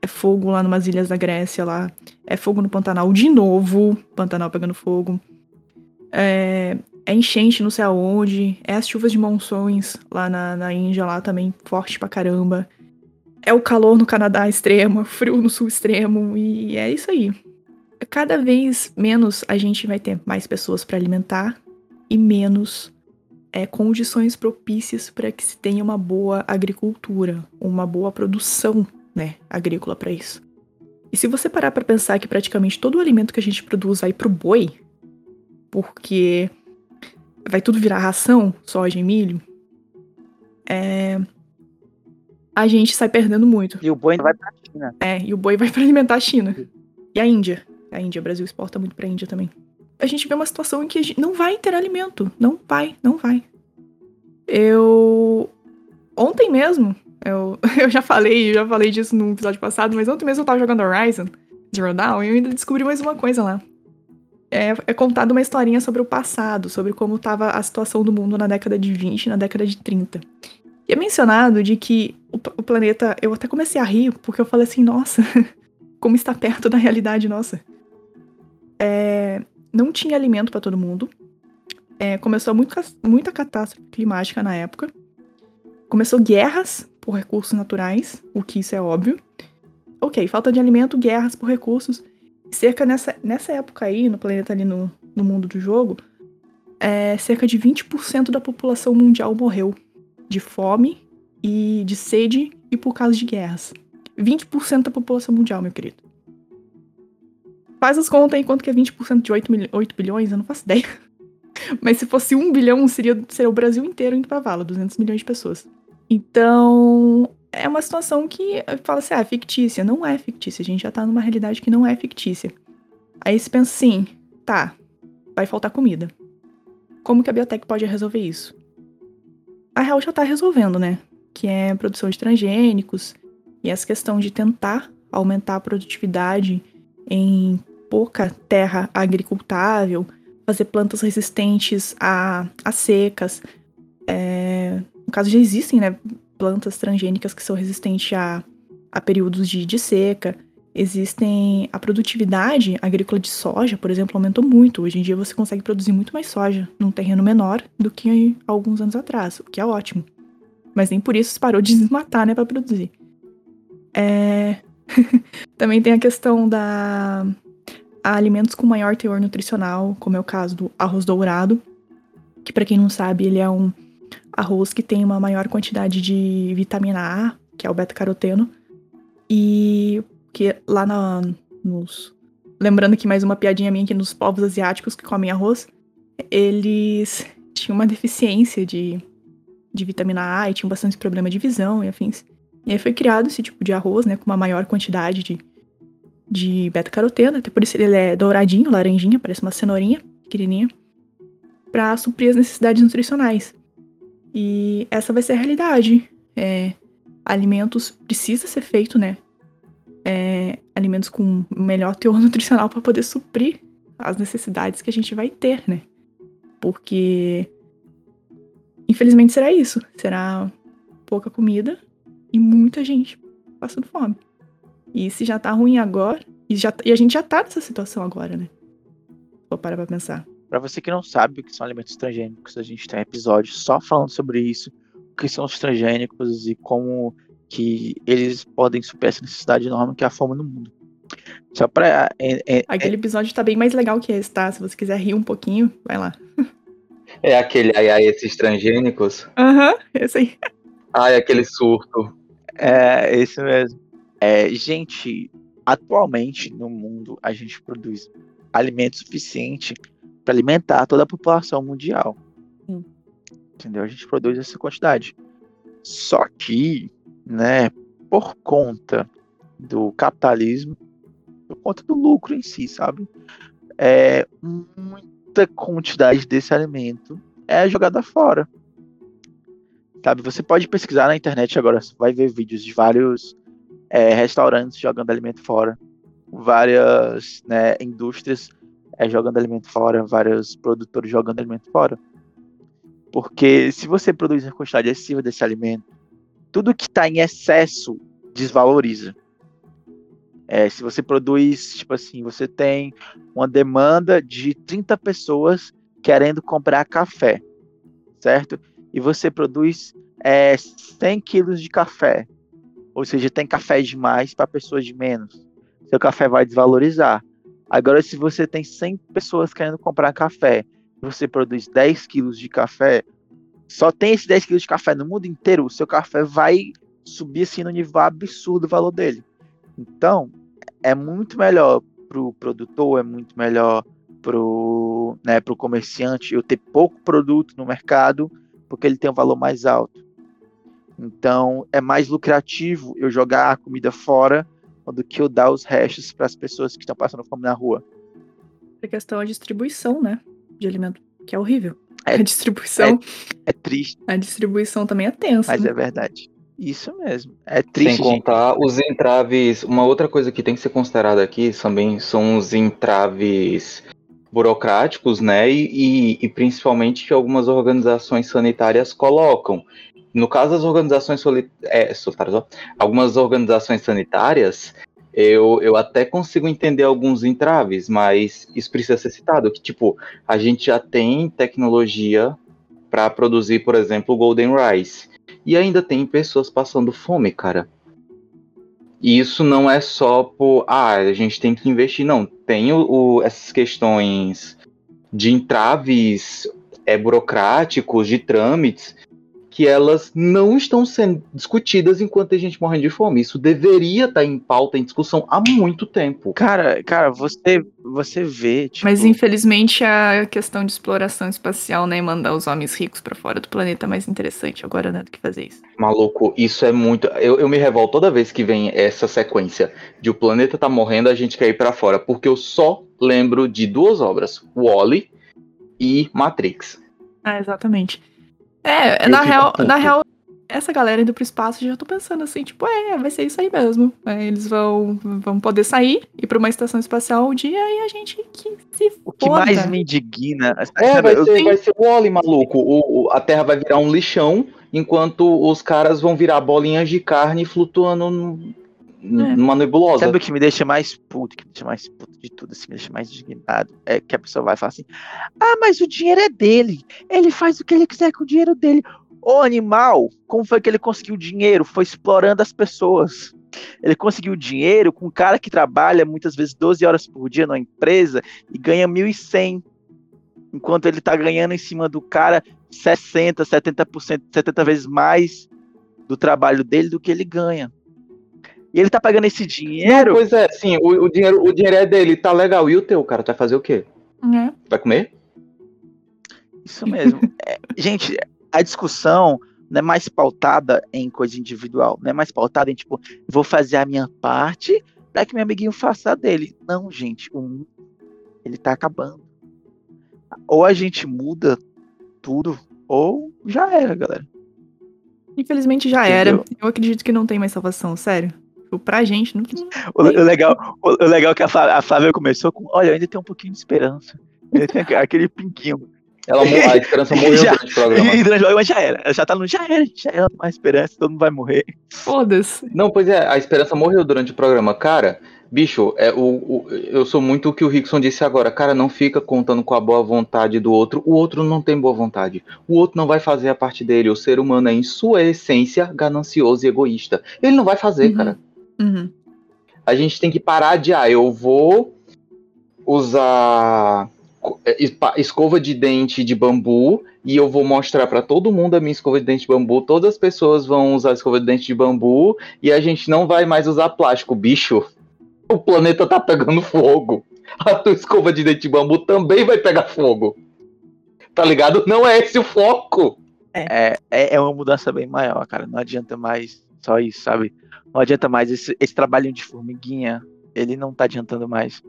é fogo lá numas ilhas da Grécia lá, é fogo no Pantanal de novo, Pantanal pegando fogo. É, é enchente não sei aonde, é as chuvas de monções lá na, na Índia lá também, forte pra caramba. É o calor no Canadá extremo, frio no sul extremo, e é isso aí. Cada vez menos a gente vai ter mais pessoas para alimentar e menos é, condições propícias para que se tenha uma boa agricultura, uma boa produção né, agrícola para isso. E se você parar para pensar que praticamente todo o alimento que a gente produz vai pro boi, porque vai tudo virar ração, soja e milho, é, a gente sai perdendo muito. E o boi vai pra China. É, e o boi vai para alimentar a China. E a Índia. A Índia, o Brasil exporta muito pra Índia também. A gente vê uma situação em que não vai ter alimento. Não vai, não vai. Eu. Ontem mesmo, eu, eu já falei, já falei disso no episódio passado, mas ontem mesmo eu tava jogando Horizon Zero Dawn e eu ainda descobri mais uma coisa lá. É, é contado uma historinha sobre o passado, sobre como tava a situação do mundo na década de 20 na década de 30. E é mencionado de que o, o planeta. Eu até comecei a rir, porque eu falei assim, nossa, como está perto da realidade nossa. É, não tinha alimento para todo mundo. É, começou muito, muita catástrofe climática na época. Começou guerras por recursos naturais, o que isso é óbvio. Ok, falta de alimento, guerras por recursos. Cerca nessa, nessa época aí, no planeta ali no, no mundo do jogo, é, cerca de 20% da população mundial morreu de fome e de sede e por causa de guerras. 20% da população mundial, meu querido. Faz as contas aí quanto que é 20% de 8, 8 bilhões, eu não faço ideia. Mas se fosse 1 bilhão, seria, seria o Brasil inteiro indo pra vala, 200 milhões de pessoas. Então, é uma situação que fala assim, ah, fictícia. Não é fictícia, a gente já tá numa realidade que não é fictícia. Aí você pensa assim, tá, vai faltar comida. Como que a biotech pode resolver isso? A real já tá resolvendo, né? Que é produção de transgênicos e essa questão de tentar aumentar a produtividade em pouca terra agricultável, fazer plantas resistentes a, a secas. É, no caso, já existem né, plantas transgênicas que são resistentes a, a períodos de, de seca. Existem. A produtividade agrícola de soja, por exemplo, aumentou muito. Hoje em dia você consegue produzir muito mais soja num terreno menor do que alguns anos atrás, o que é ótimo. Mas nem por isso se parou de desmatar, né, para produzir. É, Também tem a questão da alimentos com maior teor nutricional, como é o caso do arroz dourado, que para quem não sabe, ele é um arroz que tem uma maior quantidade de vitamina A, que é o beta-caroteno, e que lá na, nos lembrando aqui mais uma piadinha minha que nos povos asiáticos que comem arroz, eles tinham uma deficiência de, de vitamina A e tinham bastante problema de visão e afins. E aí foi criado esse tipo de arroz, né, com uma maior quantidade de, de beta-caroteno, até por isso ele é douradinho, laranjinha, parece uma cenourinha pequenininha, para suprir as necessidades nutricionais. E essa vai ser a realidade. É, alimentos precisa ser feito, né? É, alimentos com melhor teor nutricional para poder suprir as necessidades que a gente vai ter, né? Porque infelizmente será isso, será pouca comida e muita gente passando fome. E se já tá ruim agora, e, já, e a gente já tá nessa situação agora, né? Vou parar pra pensar. Para você que não sabe o que são alimentos transgênicos, a gente tem episódios só falando sobre isso, o que são os transgênicos e como que eles podem suprir essa necessidade enorme que é a fome no mundo. Só pra. É, é, aquele episódio tá bem mais legal que esse, tá? Se você quiser rir um pouquinho, vai lá. É aquele aí, aí esses transgênicos? Aham, uhum, esse aí. Ai, aquele surto. É, esse mesmo. É, gente, atualmente no mundo a gente produz alimento suficiente para alimentar toda a população mundial. Hum. Entendeu? A gente produz essa quantidade. Só que, né, por conta do capitalismo, por conta do lucro em si, sabe? É, muita quantidade desse alimento é jogada fora. Sabe, você pode pesquisar na internet agora, vai ver vídeos de vários é, restaurantes jogando alimento fora, várias né, indústrias é, jogando alimento fora, vários produtores jogando alimento fora. Porque se você produz uma quantidade excessiva desse alimento, tudo que está em excesso desvaloriza. É, se você produz, tipo assim, você tem uma demanda de 30 pessoas querendo comprar café, certo? E você produz é, 100 quilos de café, ou seja, tem café demais para pessoas de menos. Seu café vai desvalorizar. Agora, se você tem 100 pessoas querendo comprar café, você produz 10 quilos de café, só tem esses 10 quilos de café no mundo inteiro, o seu café vai subir assim no nível absurdo o valor dele. Então, é muito melhor para o produtor, é muito melhor para o né, pro comerciante eu ter pouco produto no mercado, porque ele tem um valor mais alto. Então, é mais lucrativo eu jogar a comida fora do que eu dar os restos para as pessoas que estão passando fome na rua. A questão é a distribuição, né? De alimento, que é horrível. É, a distribuição. É, é, triste. A distribuição também é tensa. Mas né? é verdade. Isso mesmo. É triste. Sem contar gente. os entraves. Uma outra coisa que tem que ser considerada aqui também são os entraves burocráticos, né? E, e, e principalmente que algumas organizações sanitárias colocam. No caso das organizações é, algumas organizações sanitárias, eu, eu até consigo entender alguns entraves, mas isso precisa ser citado, que tipo, a gente já tem tecnologia para produzir, por exemplo, Golden Rice. E ainda tem pessoas passando fome, cara. E isso não é só por, ah, a gente tem que investir, não. Tem o, o essas questões de entraves é, burocráticos, de trâmites, que elas não estão sendo discutidas enquanto a gente morre de fome. Isso deveria estar em pauta, em discussão há muito tempo. Cara, cara, você, você vê. Tipo... Mas infelizmente a questão de exploração espacial, né, mandar os homens ricos para fora do planeta é mais interessante agora, né, do que fazer isso. Maluco, isso é muito. Eu, eu me revolto toda vez que vem essa sequência de o planeta tá morrendo, a gente quer ir para fora, porque eu só lembro de duas obras: Wally e Matrix. Ah, exatamente. É, na real, na real, essa galera indo pro espaço, já tô pensando assim, tipo, é, vai ser isso aí mesmo. É, eles vão, vão poder sair, ir pra uma estação espacial um dia e a gente que se O que foda. mais me indigna... É, vai ser, vai ser o Wally, maluco. O, o, a Terra vai virar um lixão, enquanto os caras vão virar bolinhas de carne flutuando no, é. numa nebulosa. Sabe o que me deixa mais puto, que me deixa mais puto de tudo, assim, me deixa mais indignado? É que a pessoa vai falar assim: ah, mas o dinheiro é dele, ele faz o que ele quiser com o dinheiro dele. O animal, como foi que ele conseguiu dinheiro? Foi explorando as pessoas. Ele conseguiu dinheiro com um cara que trabalha muitas vezes 12 horas por dia numa empresa e ganha 1.100. Enquanto ele tá ganhando em cima do cara 60, 70%, 70 vezes mais do trabalho dele do que ele ganha. E ele tá pagando esse dinheiro. Não, pois é, sim, o, o, dinheiro, o dinheiro é dele, tá legal. E o teu, cara, tu vai fazer o quê? É. Vai comer? Isso mesmo. é, gente, a discussão não é mais pautada em coisa individual, não é mais pautada em tipo, vou fazer a minha parte para que meu amiguinho faça a dele. Não, gente, o mundo ele tá acabando. Ou a gente muda tudo, ou já era, galera. Infelizmente já Entendeu? era. Eu acredito que não tem mais salvação, sério. Tipo, pra gente. Não... O, o, legal, o, o legal é que a Flávia, a Flávia começou com: olha, ainda tem um pouquinho de esperança. Ainda tem aquele pinguinho. Ela, a esperança morreu já, durante o programa. E durante o programa já era. Ela já tá no já era, já era mais esperança, todo mundo vai morrer. Foda-se. Não, pois é, a esperança morreu durante o programa. Cara, bicho, é, o, o, eu sou muito o que o Rickson disse agora. Cara, não fica contando com a boa vontade do outro. O outro não tem boa vontade. O outro não vai fazer a parte dele. O ser humano é, em sua essência, ganancioso e egoísta. Ele não vai fazer, uhum. cara. Uhum. A gente tem que parar de, ah, eu vou usar é, escova de dente de bambu e eu vou mostrar para todo mundo a minha escova de dente de bambu. Todas as pessoas vão usar escova de dente de bambu e a gente não vai mais usar plástico, bicho. O planeta tá pegando fogo. A tua escova de dente de bambu também vai pegar fogo. Tá ligado? Não é esse o foco. É, é, é uma mudança bem maior, cara. Não adianta mais só isso, sabe? Não adianta mais esse, esse trabalhinho de formiguinha, ele não tá adiantando mais.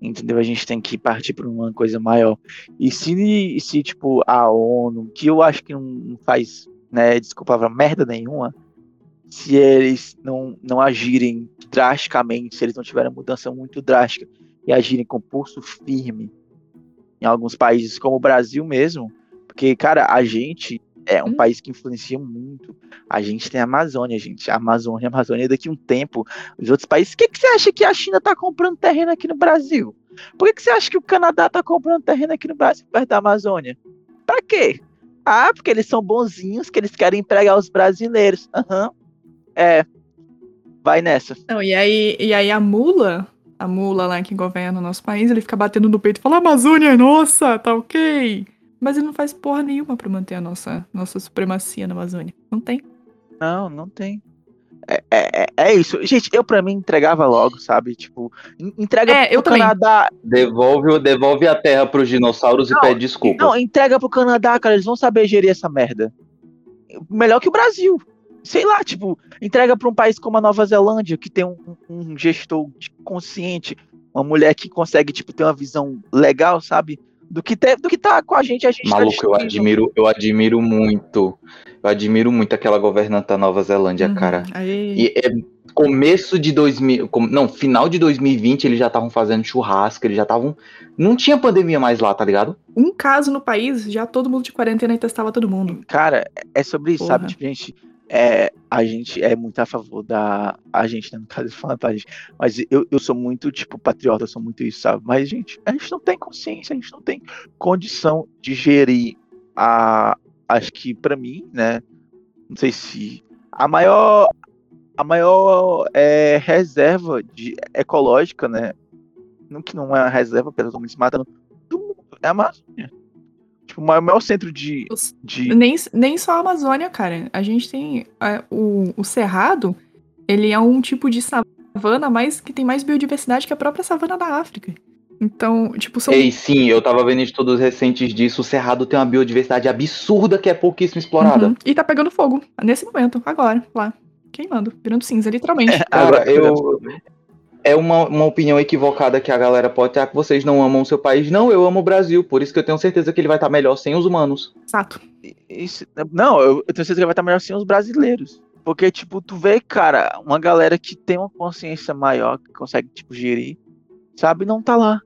Entendeu? A gente tem que partir para uma coisa maior. E se, se, tipo, a ONU, que eu acho que não faz, né, desculpa, merda nenhuma, se eles não, não agirem drasticamente, se eles não tiverem mudança muito drástica e agirem com pulso firme em alguns países, como o Brasil mesmo, Porque, cara, a gente é um Hum. país que influencia muito. A gente tem a Amazônia, gente. A Amazônia, a Amazônia daqui a um tempo. Os outros países. O que, que você acha que a China tá comprando terreno aqui no Brasil? Por que, que você acha que o Canadá tá comprando terreno aqui no Brasil, perto da Amazônia? Pra quê? Ah, porque eles são bonzinhos, que eles querem empregar os brasileiros. Aham. É. Vai nessa. Não, e aí, e aí a mula, a mula lá que governa o nosso país, ele fica batendo no peito e fala: a Amazônia é nossa, tá ok. Mas ele não faz porra nenhuma pra manter a nossa, nossa supremacia na Amazônia. Não tem. Não, não tem. É, é, é- é isso. Gente, eu pra mim entregava logo, sabe? Tipo, en- entrega É, pro. Canadá. Devolve, devolve a terra pros dinossauros Não, e pede desculpa. Não, entrega pro Canadá, cara. Eles vão saber gerir essa merda. Melhor que o Brasil. Sei lá, tipo, entrega pra um país como a Nova Zelândia, que tem um, um gestor consciente, uma mulher que consegue, tipo, ter uma visão legal, sabe? Do que, ter, do que tá com a gente, a gente tá Maluco, eu destruindo. admiro, eu admiro muito. Eu admiro muito aquela governanta da Nova Zelândia, Uhum. cara. Aí, E é começo de 2000, com- não, final de 2020 eles já estavam fazendo churrasco, eles já estavam, não tinha pandemia mais lá, tá ligado? um caso no país, já todo mundo de quarentena e testava todo mundo. Cara, é sobre isso, sabe? Porra. Tipo, gente, é, a gente é muito a favor da. A gente, né, no caso, falando. Mas eu, eu sou muito, tipo, patriota, sou muito isso, sabe? Mas, gente, a gente não tem consciência, a gente não tem condição de gerir a. Acho que, pra mim, né? Não sei se. A maior. A maior é, reserva de, ecológica, né? Não que não é uma reserva, pelo menos matando do é a Amazônia. Tipo, o maior, centro de. De Nem, nem só a Amazônia, cara. A gente tem é, o, o Cerrado, ele é um tipo de savana mais que tem mais biodiversidade que a própria savana da África. Então, tipo, são. Ei, sim, eu tava vendo estudos recentes disso, o Cerrado tem uma biodiversidade absurda que é pouquíssimo explorada. Uhum. E tá pegando fogo nesse momento, agora, lá. Queimando, virando cinza, literalmente. Cara, Ah, eu. É uma, uma opinião equivocada que a galera pode ter, ah, que vocês não amam o seu país. Não, eu amo o Brasil, por isso que eu tenho certeza que ele vai estar melhor sem os humanos. Exato. Isso- não, eu, eu tenho certeza que vai estar melhor sem os brasileiros. Porque, tipo, tu vê, cara, uma galera que tem uma consciência maior, que consegue, tipo, gerir, sabe, não tá lá.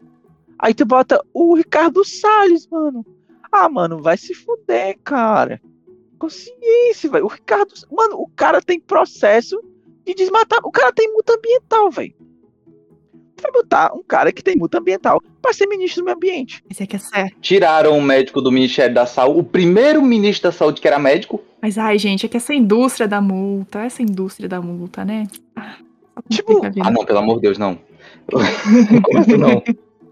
Aí tu bota o Ricardo Salles, mano. Ah, mano, vai se fuder, cara. Consciência, velho. O Ricardo. Mano, o cara tem processo de desmatar. O cara tem multa ambiental, velho. Tu vai botar um cara que tem multa ambiental pra ser ministro do meio ambiente. Esse aqui é certo. Tiraram o médico do Ministério da Saúde, o primeiro ministro da Saúde que era médico. Mas, ai, gente, é que essa indústria da multa, essa indústria da multa, né? Ah, Tipo. Ah, não, pelo amor de Deus, não. Como assim, não?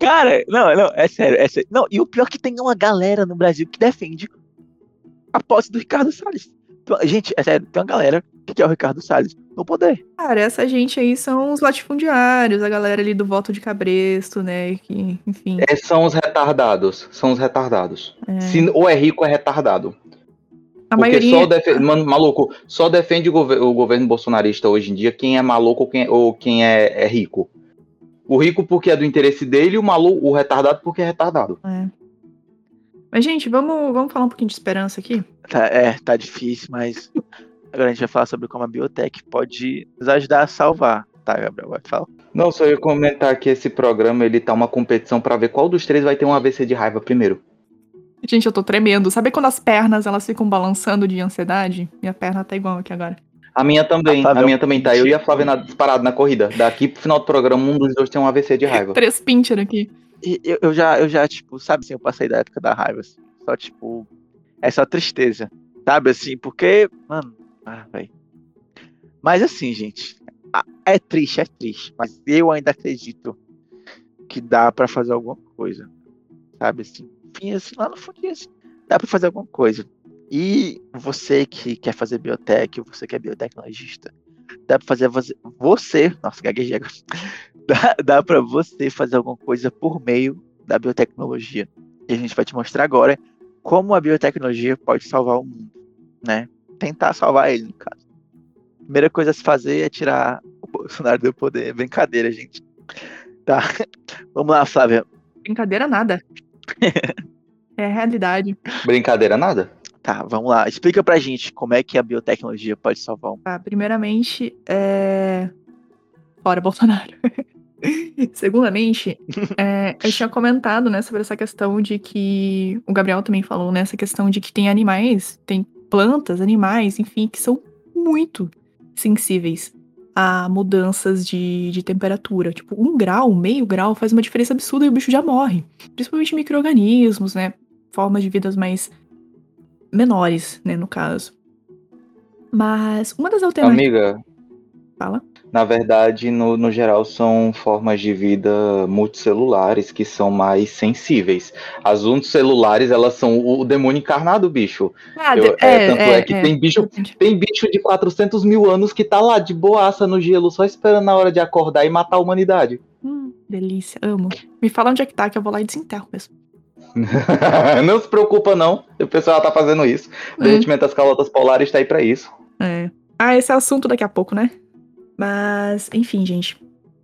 Cara, não, não, é sério, é sério. Não, e o pior é que tem uma galera no Brasil que defende a posse do Ricardo Salles. Gente, é sério, tem uma galera que quer o Ricardo Salles no poder. Cara, essa gente aí são os latifundiários, a galera ali do voto de cabresto, né? Que, enfim. É, são os retardados. São os retardados. é. Se ou é rico, é retardado. a Porque maioria. só defende. Mano, maluco, só defende o, gover- o governo bolsonarista hoje em dia quem é maluco ou quem, ou quem é, é rico. O rico porque é do interesse dele e o maluco, o retardado porque é retardado. É. Mas, gente, vamos, vamos falar um pouquinho de esperança aqui? Tá, é, tá difícil, mas agora a gente vai falar sobre como a biotech pode nos ajudar a salvar. Tá, Gabriel, vai falar. Não, só ia comentar que esse programa ele tá uma competição pra ver qual dos três vai ter um AVC de raiva primeiro. Gente, eu tô tremendo. Sabe quando as pernas elas ficam balançando de ansiedade? Minha perna tá igual aqui agora. A minha também, A Flávia a minha também tá. Eu e a Flávia na, disparado na corrida. Daqui pro final do programa, um dos dois tem um AVC de raiva. Três pincher aqui. E Eu, eu já, eu já, tipo, sabe assim, eu passei da época da raiva, assim, só, tipo, é só tristeza, sabe, assim, porque, mano, ah. Mas assim, gente, é triste, é triste, mas eu ainda acredito que dá pra fazer alguma coisa, sabe, assim, enfim, assim, lá no fundinho, assim, dá pra fazer alguma coisa. E você que quer fazer biotech, você que é biotecnologista, dá pra fazer você, você nossa, gaguejei agora, dá, dá para você fazer alguma coisa por meio da biotecnologia. E a gente vai te mostrar agora como a biotecnologia pode salvar o mundo, né? Tentar salvar ele, no caso. Primeira coisa a se fazer é tirar o Bolsonaro do poder. Brincadeira, gente. Tá. Vamos lá, Flávia. Brincadeira nada. é realidade. Brincadeira nada? Tá, vamos lá. Explica pra gente como é que a biotecnologia pode salvar o mundo. Tá, primeiramente, é. Fora Bolsonaro. Segundamente, é, eu tinha comentado, né, sobre essa questão de que o Gabriel também falou, né, essa questão de que tem animais, tem plantas, animais, enfim, que são muito sensíveis a mudanças de, de temperatura. Tipo, um grau, meio grau faz uma diferença absurda e o bicho já morre. Principalmente micro-organismos, né, formas de vidas mais menores, né, no caso. Mas uma das alternativas. Amiga, Fala. Na verdade, no, no geral, são formas de vida multicelulares que são mais sensíveis. As unicelulares, elas são o, o demônio encarnado, bicho. Ah, Eu- de- é, tanto é que tem bicho- Tem bicho de 400 mil anos que tá lá de boaça no gelo, só esperando a hora de acordar e matar a humanidade. Hum, delícia, amo. Me fala onde é que tá, que eu vou lá e desenterro mesmo. não se preocupa, não. O pessoal tá fazendo isso. O Hum. derretimento das calotas polares tá aí pra isso. É. Ah, esse é assunto daqui a pouco, né? Mas, enfim, gente.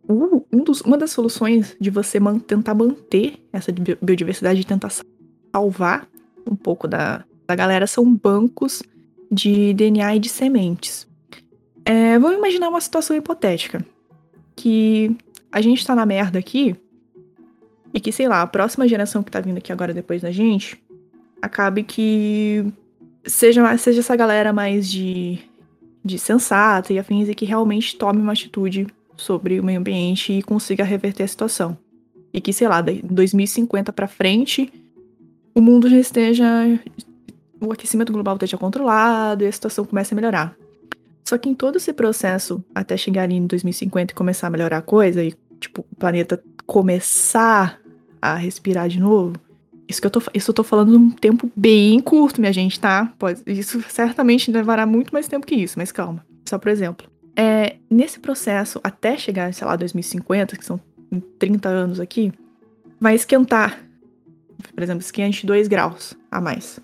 Um, dos- uma das soluções de você man- tentar manter essa bi- biodiversidade e tentar salvar um pouco da, da galera são bancos de DNA e de sementes. É, vamos imaginar uma situação hipotética. Que a gente tá na merda aqui e que, sei lá, a próxima geração que tá vindo aqui agora depois da gente acabe que seja, seja essa galera mais de, de sensata e afins e que realmente tome uma atitude sobre o meio ambiente e consiga reverter a situação. E que, sei lá, de 2050 pra frente, o mundo já esteja. O aquecimento global esteja controlado e a situação comece a melhorar. Só que em todo esse processo, até chegar em 2050 e começar a melhorar a coisa, e, tipo, o planeta começar a respirar de novo, isso que eu tô, isso eu tô falando num tempo bem curto, minha gente, tá? Pode, isso certamente levará muito mais tempo que isso, mas calma. Só por exemplo. É, nesse processo, até chegar, sei lá, 2050, que são 30 anos aqui, vai esquentar. Por exemplo, esquente 2 graus a mais.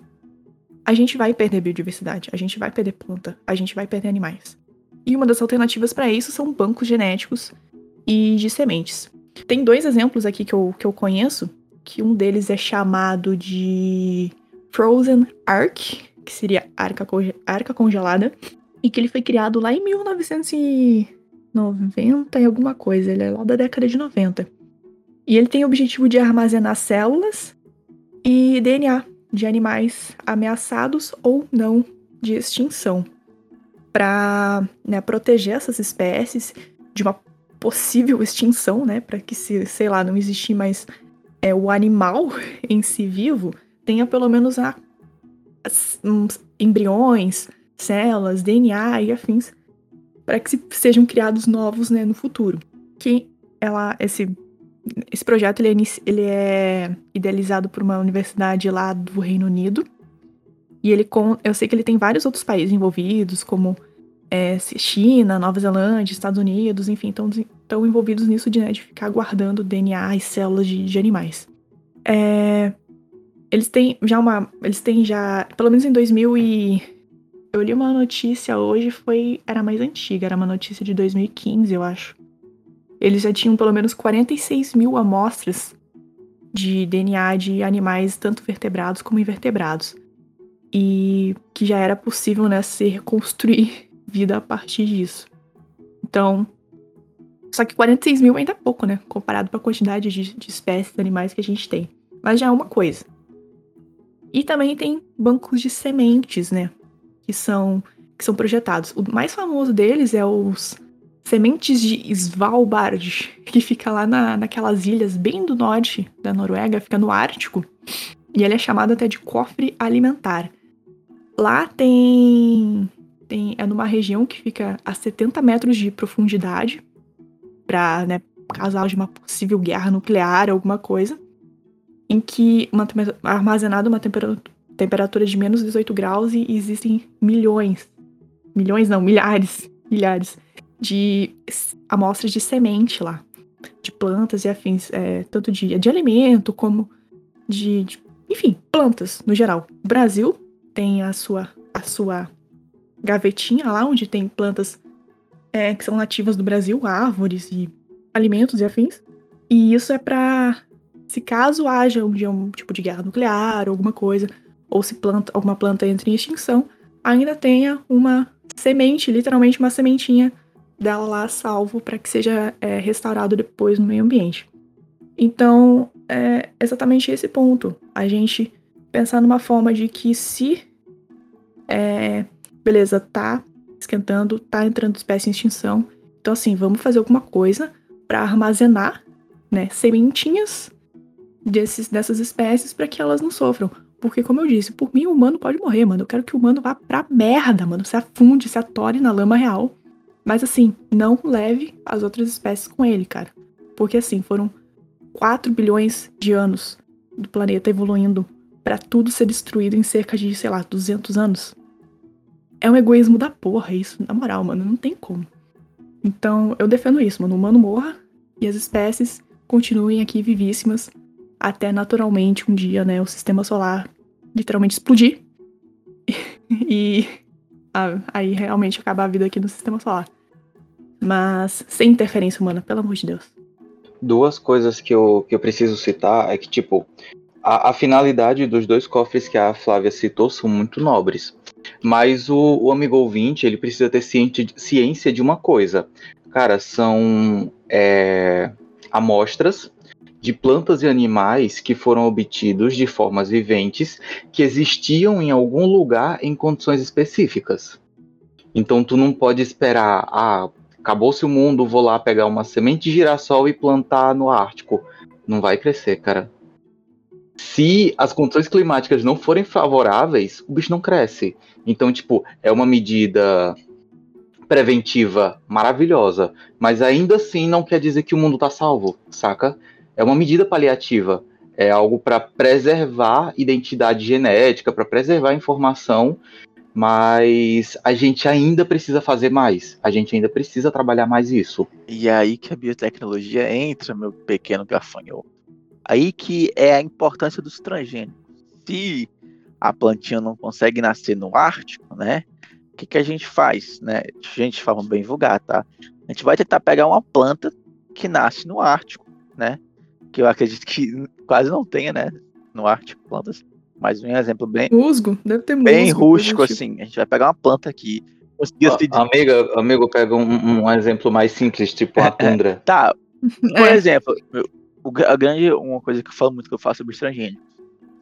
A gente vai perder biodiversidade, a gente vai perder planta, a gente vai perder animais. E uma das alternativas para isso são bancos genéticos e de sementes. Tem dois exemplos aqui que eu, que eu conheço, que um deles é chamado de Frozen Ark, que seria arca, conge- arca congelada, e que ele foi criado lá em 1990 e alguma coisa, ele é lá da década de 90. E ele tem o objetivo de armazenar células e DNA de animais ameaçados ou não de extinção, para proteger essas espécies de uma possível extinção, né, para que se, sei lá, não existir mais é, o animal em si vivo tenha pelo menos a, as- embriões, células, DNA e afins para que se- sejam criados novos né, no futuro. Que ela, esse, esse projeto ele é, ele é idealizado por uma universidade lá do Reino Unido e ele com, eu sei que ele tem vários outros países envolvidos, como é, China, Nova Zelândia, Estados Unidos, enfim, estão estão envolvidos nisso de, né, de ficar guardando DNA e células de, de animais. É, eles têm já uma. Eles têm já. Pelo menos em 2000 e. Eu li uma notícia hoje, foi. Era mais antiga, era uma notícia de 2015, eu acho. Eles já tinham pelo menos 46 mil amostras de DNA de animais, tanto vertebrados como invertebrados. E que já era possível, né, se reconstruir vida a partir disso. Então, só que 46 mil ainda é pouco, né? Comparado com a quantidade de, de espécies de animais que a gente tem. Mas já é uma coisa. E também tem bancos de sementes, né? Que são, que são projetados. O mais famoso deles é os sementes de Svalbard, que fica lá na, naquelas ilhas bem do norte da Noruega, fica no Ártico. E ele é chamado até de cofre alimentar. Lá tem, tem é numa região que fica a 70 metros de profundidade para né, causar de uma possível guerra nuclear, alguma coisa, em que armazenado uma tempera- temperatura de menos 18 graus e existem milhões, milhões não, milhares, milhares de amostras de semente lá, de plantas e afins, é, tanto de, de alimento como de, de- enfim, plantas no geral. O Brasil tem a sua, a sua gavetinha lá, onde tem plantas é, que são nativas do Brasil, árvores e alimentos e afins. E isso é pra, se caso haja um, dia um tipo de guerra nuclear, alguma coisa, ou se planta, alguma planta entre em extinção, ainda tenha uma semente, literalmente uma sementinha dela lá salvo para que seja é, restaurado depois no meio ambiente. Então, é exatamente esse ponto. A gente pensar numa forma de que se é, beleza, tá esquentando, tá entrando espécie em extinção. Então, assim, vamos fazer alguma coisa para armazenar, né, sementinhas desses, dessas espécies para que elas não sofram. Porque, como eu disse, por mim o humano pode morrer, mano. Eu quero que o humano vá pra merda, mano. Se afunde, se atore na lama real. Mas, assim, não leve as outras espécies com ele, cara. Porque, assim, foram 4 bilhões de anos do planeta evoluindo para tudo ser destruído em cerca de, sei lá, 200 anos. É um egoísmo da porra isso, na moral, mano, não tem como. Então, eu defendo isso, mano. O humano morra e as espécies continuem aqui vivíssimas até naturalmente um dia, né, o sistema solar literalmente explodir e ah, aí realmente acabar a vida aqui no sistema solar. Mas sem interferência humana, pelo amor de Deus. Duas coisas que eu, que eu preciso citar é que, tipo, a, a, finalidade dos dois cofres que a Flávia citou são muito nobres. Mas o, o amigo ouvinte, ele precisa ter ciente, ciência de uma coisa. Cara, são é, amostras de plantas e animais que foram obtidos de formas viventes que existiam em algum lugar em condições específicas. Então tu não pode esperar, ah, acabou-se o mundo, vou lá pegar uma semente de girassol e plantar no Ártico. Não vai crescer, cara se as condições climáticas não forem favoráveis, o bicho não cresce. Então, tipo, é uma medida preventiva maravilhosa, mas ainda assim não quer dizer que o mundo tá salvo, saca? É uma medida paliativa, é algo para preservar identidade genética, para preservar informação, mas a gente ainda precisa fazer mais, a gente ainda precisa trabalhar mais isso. E é aí que a biotecnologia entra, meu pequeno gafanhoto. Aí que é a importância dos transgênicos. Se a plantinha não consegue nascer no Ártico, né? O que, que a gente faz, né? A gente fala bem vulgar, tá? A gente vai tentar pegar uma planta que nasce no Ártico, né? Que eu acredito que quase não tenha, né? No Ártico, plantas. Mas um exemplo bem. Musgo, deve ter musgo. Bem rústico, assim. A gente vai pegar uma planta aqui. Oh, amiga, amigo, pega um, um, exemplo mais simples, tipo a tundra. É, tá. Por é. exemplo, a grande, uma coisa que eu falo muito que eu faço sobre estrangeiros.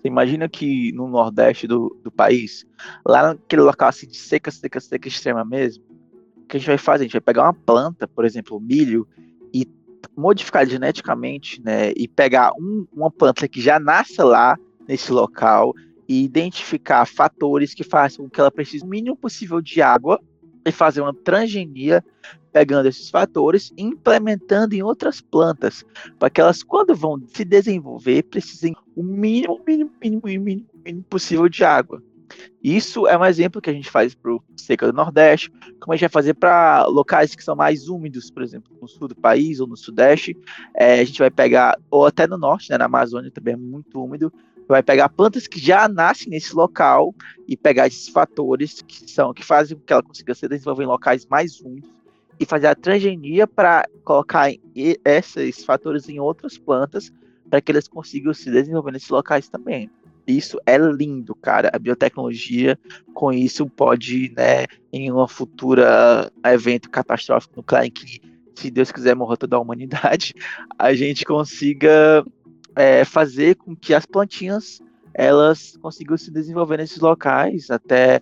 Você imagina que no nordeste do, do país, lá naquele local assim de seca, seca, seca extrema mesmo, o que a gente vai fazer? A gente vai pegar uma planta, por exemplo, milho, e modificar geneticamente, né? E pegar um, uma planta que já nasce lá nesse local e identificar fatores que façam com que ela precise o mínimo possível de água e fazer uma transgenia pegando esses fatores e implementando em outras plantas, para que elas, quando vão se desenvolver, precisem o mínimo, mínimo, mínimo, mínimo, mínimo possível de água. Isso é um exemplo que a gente faz para o seca do Nordeste, como a gente vai fazer para locais que são mais úmidos, por exemplo, no sul do país ou no Sudeste. É, a gente vai pegar, ou até no Norte, né, na Amazônia também é muito úmido, vai pegar plantas que já nascem nesse local e pegar esses fatores que são que fazem com que ela consiga se desenvolver em locais mais úmidos e fazer a transgenia para colocar esses fatores em outras plantas para que eles consigam se desenvolver nesses locais também. Isso é lindo, cara. A biotecnologia, com isso, pode, né, em uma futura evento catastrófico nuclear em que, se Deus quiser, morra toda a humanidade, a gente consiga é, fazer com que as plantinhas elas consigam se desenvolver nesses locais, até,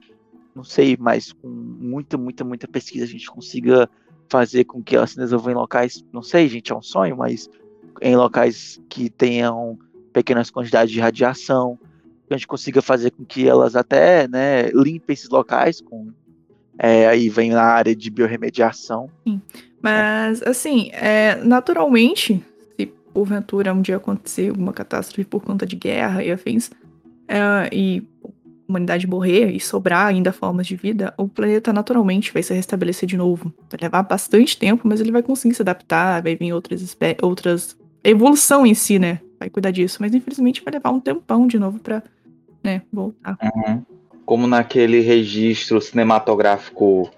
não sei, mas com muita, muita, muita pesquisa a gente consiga fazer com que elas se desenvolvam em locais, não sei, gente, é um sonho, mas em locais que tenham pequenas quantidades de radiação, que a gente consiga fazer com que elas até, né, limpem esses locais com é, aí vem na área de biorremediação. Sim. Mas, assim, é, naturalmente, porventura um dia acontecer alguma catástrofe por conta de guerra e afins, é, e humanidade morrer e sobrar ainda formas de vida, o planeta naturalmente vai se restabelecer de novo. Vai levar bastante tempo, mas ele vai conseguir se adaptar, vai vir outras outras evolução em si, né? Vai cuidar disso, mas infelizmente vai levar um tempão de novo para, né, voltar. Uhum. Como naquele registro cinematográfico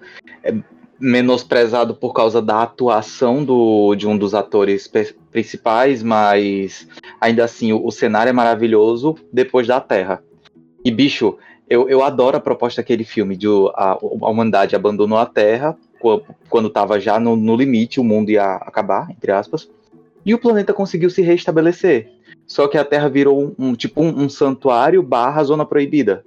é, menosprezado por causa da atuação do, de um dos atores principais, mas ainda assim o, o cenário é maravilhoso depois da Terra. E, bicho, eu, eu adoro a proposta daquele filme de a, a humanidade abandonou a Terra, qu- quando estava já no, no limite, o mundo ia acabar, entre aspas, e o planeta conseguiu se restabelecer. Só que a Terra virou um, um- tipo um, um santuário barra zona proibida.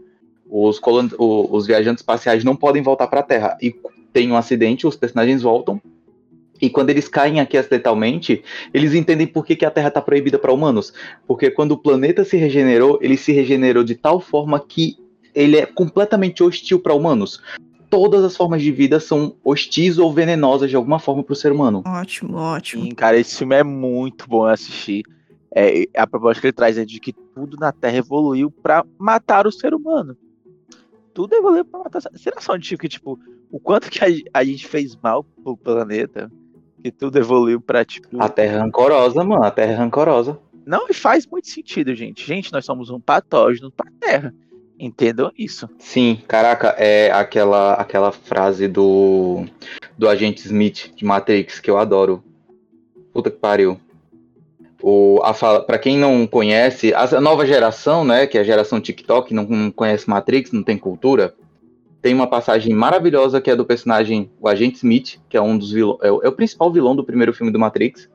Os, os viajantes espaciais não podem voltar para a Terra. E tem um acidente, os personagens voltam. E quando eles caem aqui acidentalmente, eles entendem por que, que a Terra está proibida para humanos. Porque quando o planeta se regenerou, ele se regenerou de tal forma que ele é completamente hostil para humanos. Todas as formas de vida são hostis ou venenosas de alguma forma para o ser humano. Ótimo, ótimo. Sim, cara, esse filme é muito bom assistir. É, a proposta que ele traz é de que tudo na Terra evoluiu pra matar o ser humano. Tudo evoluiu pra matar. Você não sabe tipo, que, tipo, o quanto que a, a gente fez mal pro planeta, que tudo evoluiu pra, tipo. A Terra é rancorosa, mano. A Terra é rancorosa. Não, e faz muito sentido, gente. Gente, nós somos um patógeno pra Terra. Entendam isso. Sim, caraca, é aquela, aquela frase do, do agente Smith de Matrix que eu adoro. Puta que pariu. O, a fala, pra quem não conhece, a nova geração, né, que é a geração TikTok, não, não conhece Matrix, não tem cultura, tem uma passagem maravilhosa que é do personagem, o agente Smith, que é um dos vilões, é, o- é o principal vilão do primeiro filme do Matrix,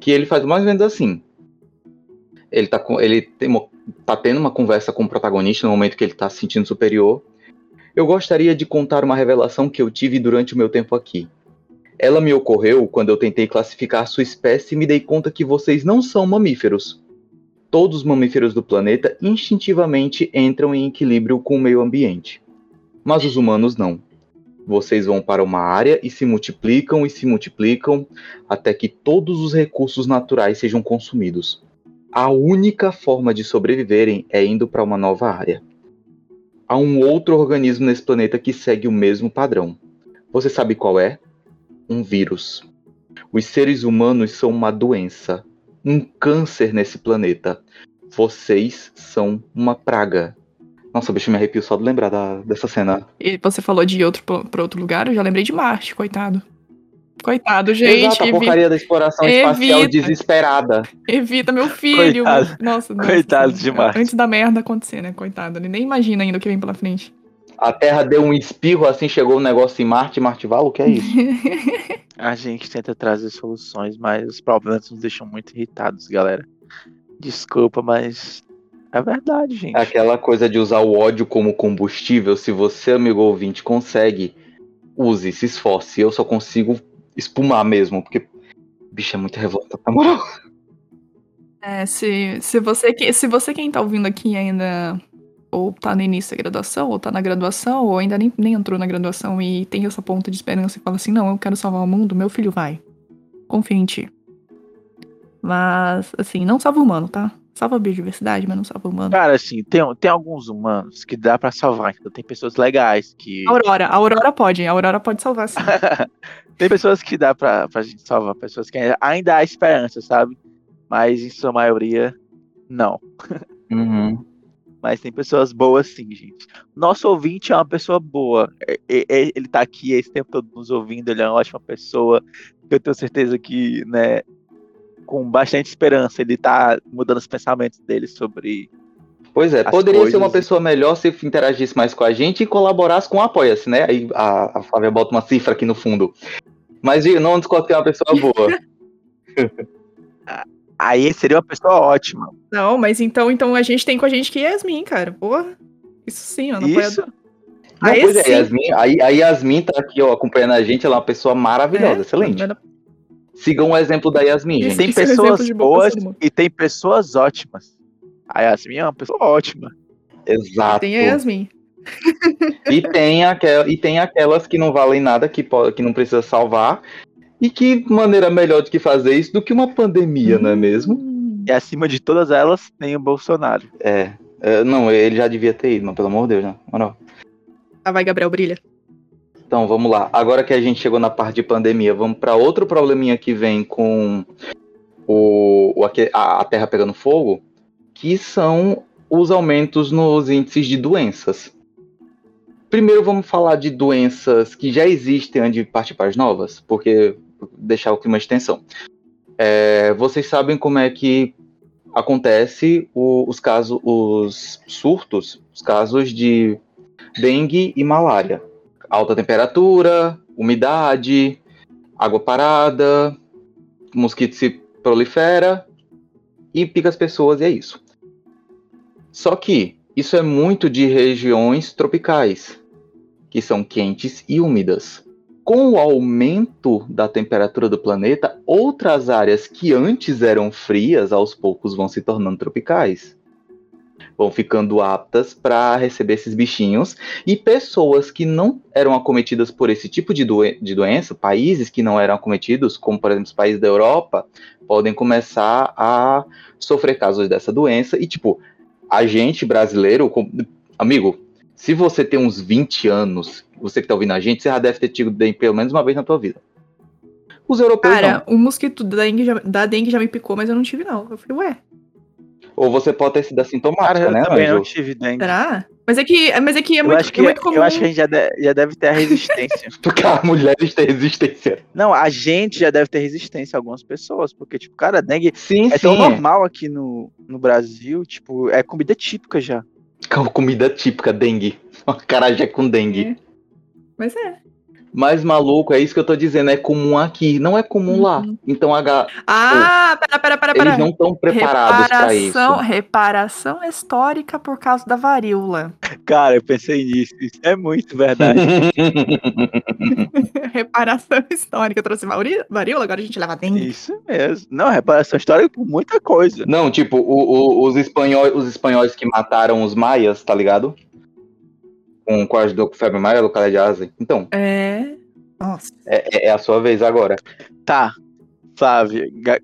que ele faz mais ou menos assim. Ele tá, com, ele tem uma- tá tendo uma conversa com o protagonista no momento que ele tá se sentindo superior. Eu gostaria de contar uma revelação que eu tive durante o meu tempo aqui. Ela me ocorreu quando eu tentei classificar sua espécie e me dei conta que vocês não são mamíferos. Todos os mamíferos do planeta instintivamente entram em equilíbrio com o meio ambiente. Mas os humanos não. Vocês vão para uma área e se multiplicam e se multiplicam até que todos os recursos naturais sejam consumidos. A única forma de sobreviverem é indo para uma nova área. Há um outro organismo nesse planeta que segue o mesmo padrão. Você sabe qual é? Um vírus. Os seres humanos são uma doença, um câncer nesse planeta. Vocês são uma praga. Nossa, bicho, me arrepio só de lembrar da- dessa cena. E você falou de ir outro, pra pra outro lugar, eu já lembrei de Marte, coitado. Coitado, gente. Exato, a porcaria da exploração espacial evita. desesperada. Evita, meu filho. Coitado. Nossa, nossa, Coitado assim, de Marte. Antes da merda acontecer, né? Coitado. Ele nem imagina ainda o que vem pela frente. A Terra deu um espirro assim, chegou um negócio em Marte, Marte Val, o que é isso? A gente tenta trazer soluções, mas os problemas nos deixam muito irritados, galera. Desculpa, mas é verdade, gente. Aquela coisa de usar o ódio como combustível, se você, amigo ouvinte, consegue, use, se esforce. Eu só consigo espumar mesmo, porque, bicho, é muito revolta, na moral. É, se, se, você, que- se você quem tá ouvindo aqui ainda ou tá no início da graduação, ou tá na graduação, ou ainda nem, nem entrou na graduação e tem essa ponta de esperança e fala assim, não, eu quero salvar o mundo, meu filho vai. Confia em ti. Mas, assim, não salva o humano, tá? Salva a biodiversidade, mas não salva o humano. Cara, assim, tem, tem alguns humanos que dá pra salvar. Então tem pessoas legais que. Aurora, a Aurora pode, a Aurora pode salvar sim. tem pessoas que dá pra, pra gente salvar, pessoas que ainda, ainda há esperança, sabe? Mas em sua maioria, não. Uhum. Mas tem pessoas boas sim, gente. Nosso ouvinte é uma pessoa boa. É- é- é- Ele tá aqui esse tempo todo nos ouvindo, ele é uma ótima pessoa. Eu tenho certeza que, né, com bastante esperança, ele tá mudando os pensamentos dele sobre. Pois é, As poderia ser uma coisas. pessoa melhor se interagisse mais com a gente e colaborasse com o Apoia-se, né? Aí a, a Flávia bota uma cifra aqui no fundo. Mas eu não discordo que é uma pessoa boa. Aí seria uma pessoa ótima. Não, mas então, então a gente tem com a gente que Yasmin, cara. Porra. Isso sim, ó. Não Isso. Pode... Não, Aí pois é. Yasmin, aí, a Yasmin tá aqui, ó, acompanhando a gente, ela é uma pessoa maravilhosa, É, excelente. mas- Sigam o exemplo da Yasmin, gente. Tem é pessoas boas e tem pessoas ótimas. A Yasmin é uma pessoa ótima. Exato. Tem a Yasmin. E tem, aquel, e tem aquelas que não valem nada, que, que não precisa salvar. E que maneira melhor de que fazer isso do que uma pandemia, não é mesmo? Hum. E acima de todas elas tem o Bolsonaro. É. é, não, ele já devia ter ido, mas pelo amor de Deus, né? Moral. Ah, vai, Gabriel, brilha. Então, vamos lá. Agora que a gente chegou na parte de pandemia, vamos para outro probleminha que vem com o, o a, a Terra pegando fogo, que são os aumentos nos índices de doenças. Primeiro vamos falar de doenças que já existem antes de partir para as novas, porque deixar o clima de tensão. É, vocês sabem como é que acontece o- os casos, os surtos, os casos de dengue e malária alta temperatura, umidade, água parada, mosquito se prolifera e pica as pessoas, e é isso. Só que isso é muito de regiões tropicais, que são quentes e úmidas. Com o aumento da temperatura do planeta, outras áreas que antes eram frias, aos poucos vão se tornando tropicais. Vão ficando aptas para receber esses bichinhos. E pessoas que não eram acometidas por esse tipo de, doen de doença, países que não eram acometidos, como por exemplo os países da Europa, podem começar a sofrer casos dessa doença. E tipo, a gente brasileiro, amigo, se você tem uns 20 anos, você que tá ouvindo a gente, você já deve ter tido dengue pelo menos uma vez na tua vida. Os europeus Cara, não. o mosquito da dengue, já, da dengue já me picou, mas eu não tive, não. Eu falei, ué, Ou você pode ter sido assintomática, Cara, eu né, também não tive dengue. será? Mas é que, mas é, que é, Eu muito, acho que, é muito comum. eu acho que a gente já, de- já deve ter a resistência. Porque as mulheres têm resistência. não, a gente já deve ter resistência a algumas pessoas, porque, tipo, cara, dengue Sim, é sim. tão normal aqui no, no Brasil, tipo, é comida típica já. Com- Comida típica, dengue. Carajé com dengue. Mas é. Mas, maluco, é isso que eu tô dizendo. É comum aqui, não é comum lá. Uhum. Então, a ga- Ah, pera, pera, pera, pera. eles não estão preparados pra isso. reparação, histórica por causa da varíola. Cara, eu pensei nisso, isso é muito verdade. reparação histórica. Eu trouxe varíola, agora a gente leva dengue. isso mesmo. Não, reparação histórica por muita coisa. Não, tipo, o- o- os, espanhóis, os espanhóis que mataram os maias, tá ligado? Com, com a do febre amarela, o cara de asa. Então, É. Nossa. é, é a sua vez agora. Tá, Flávio, Ga-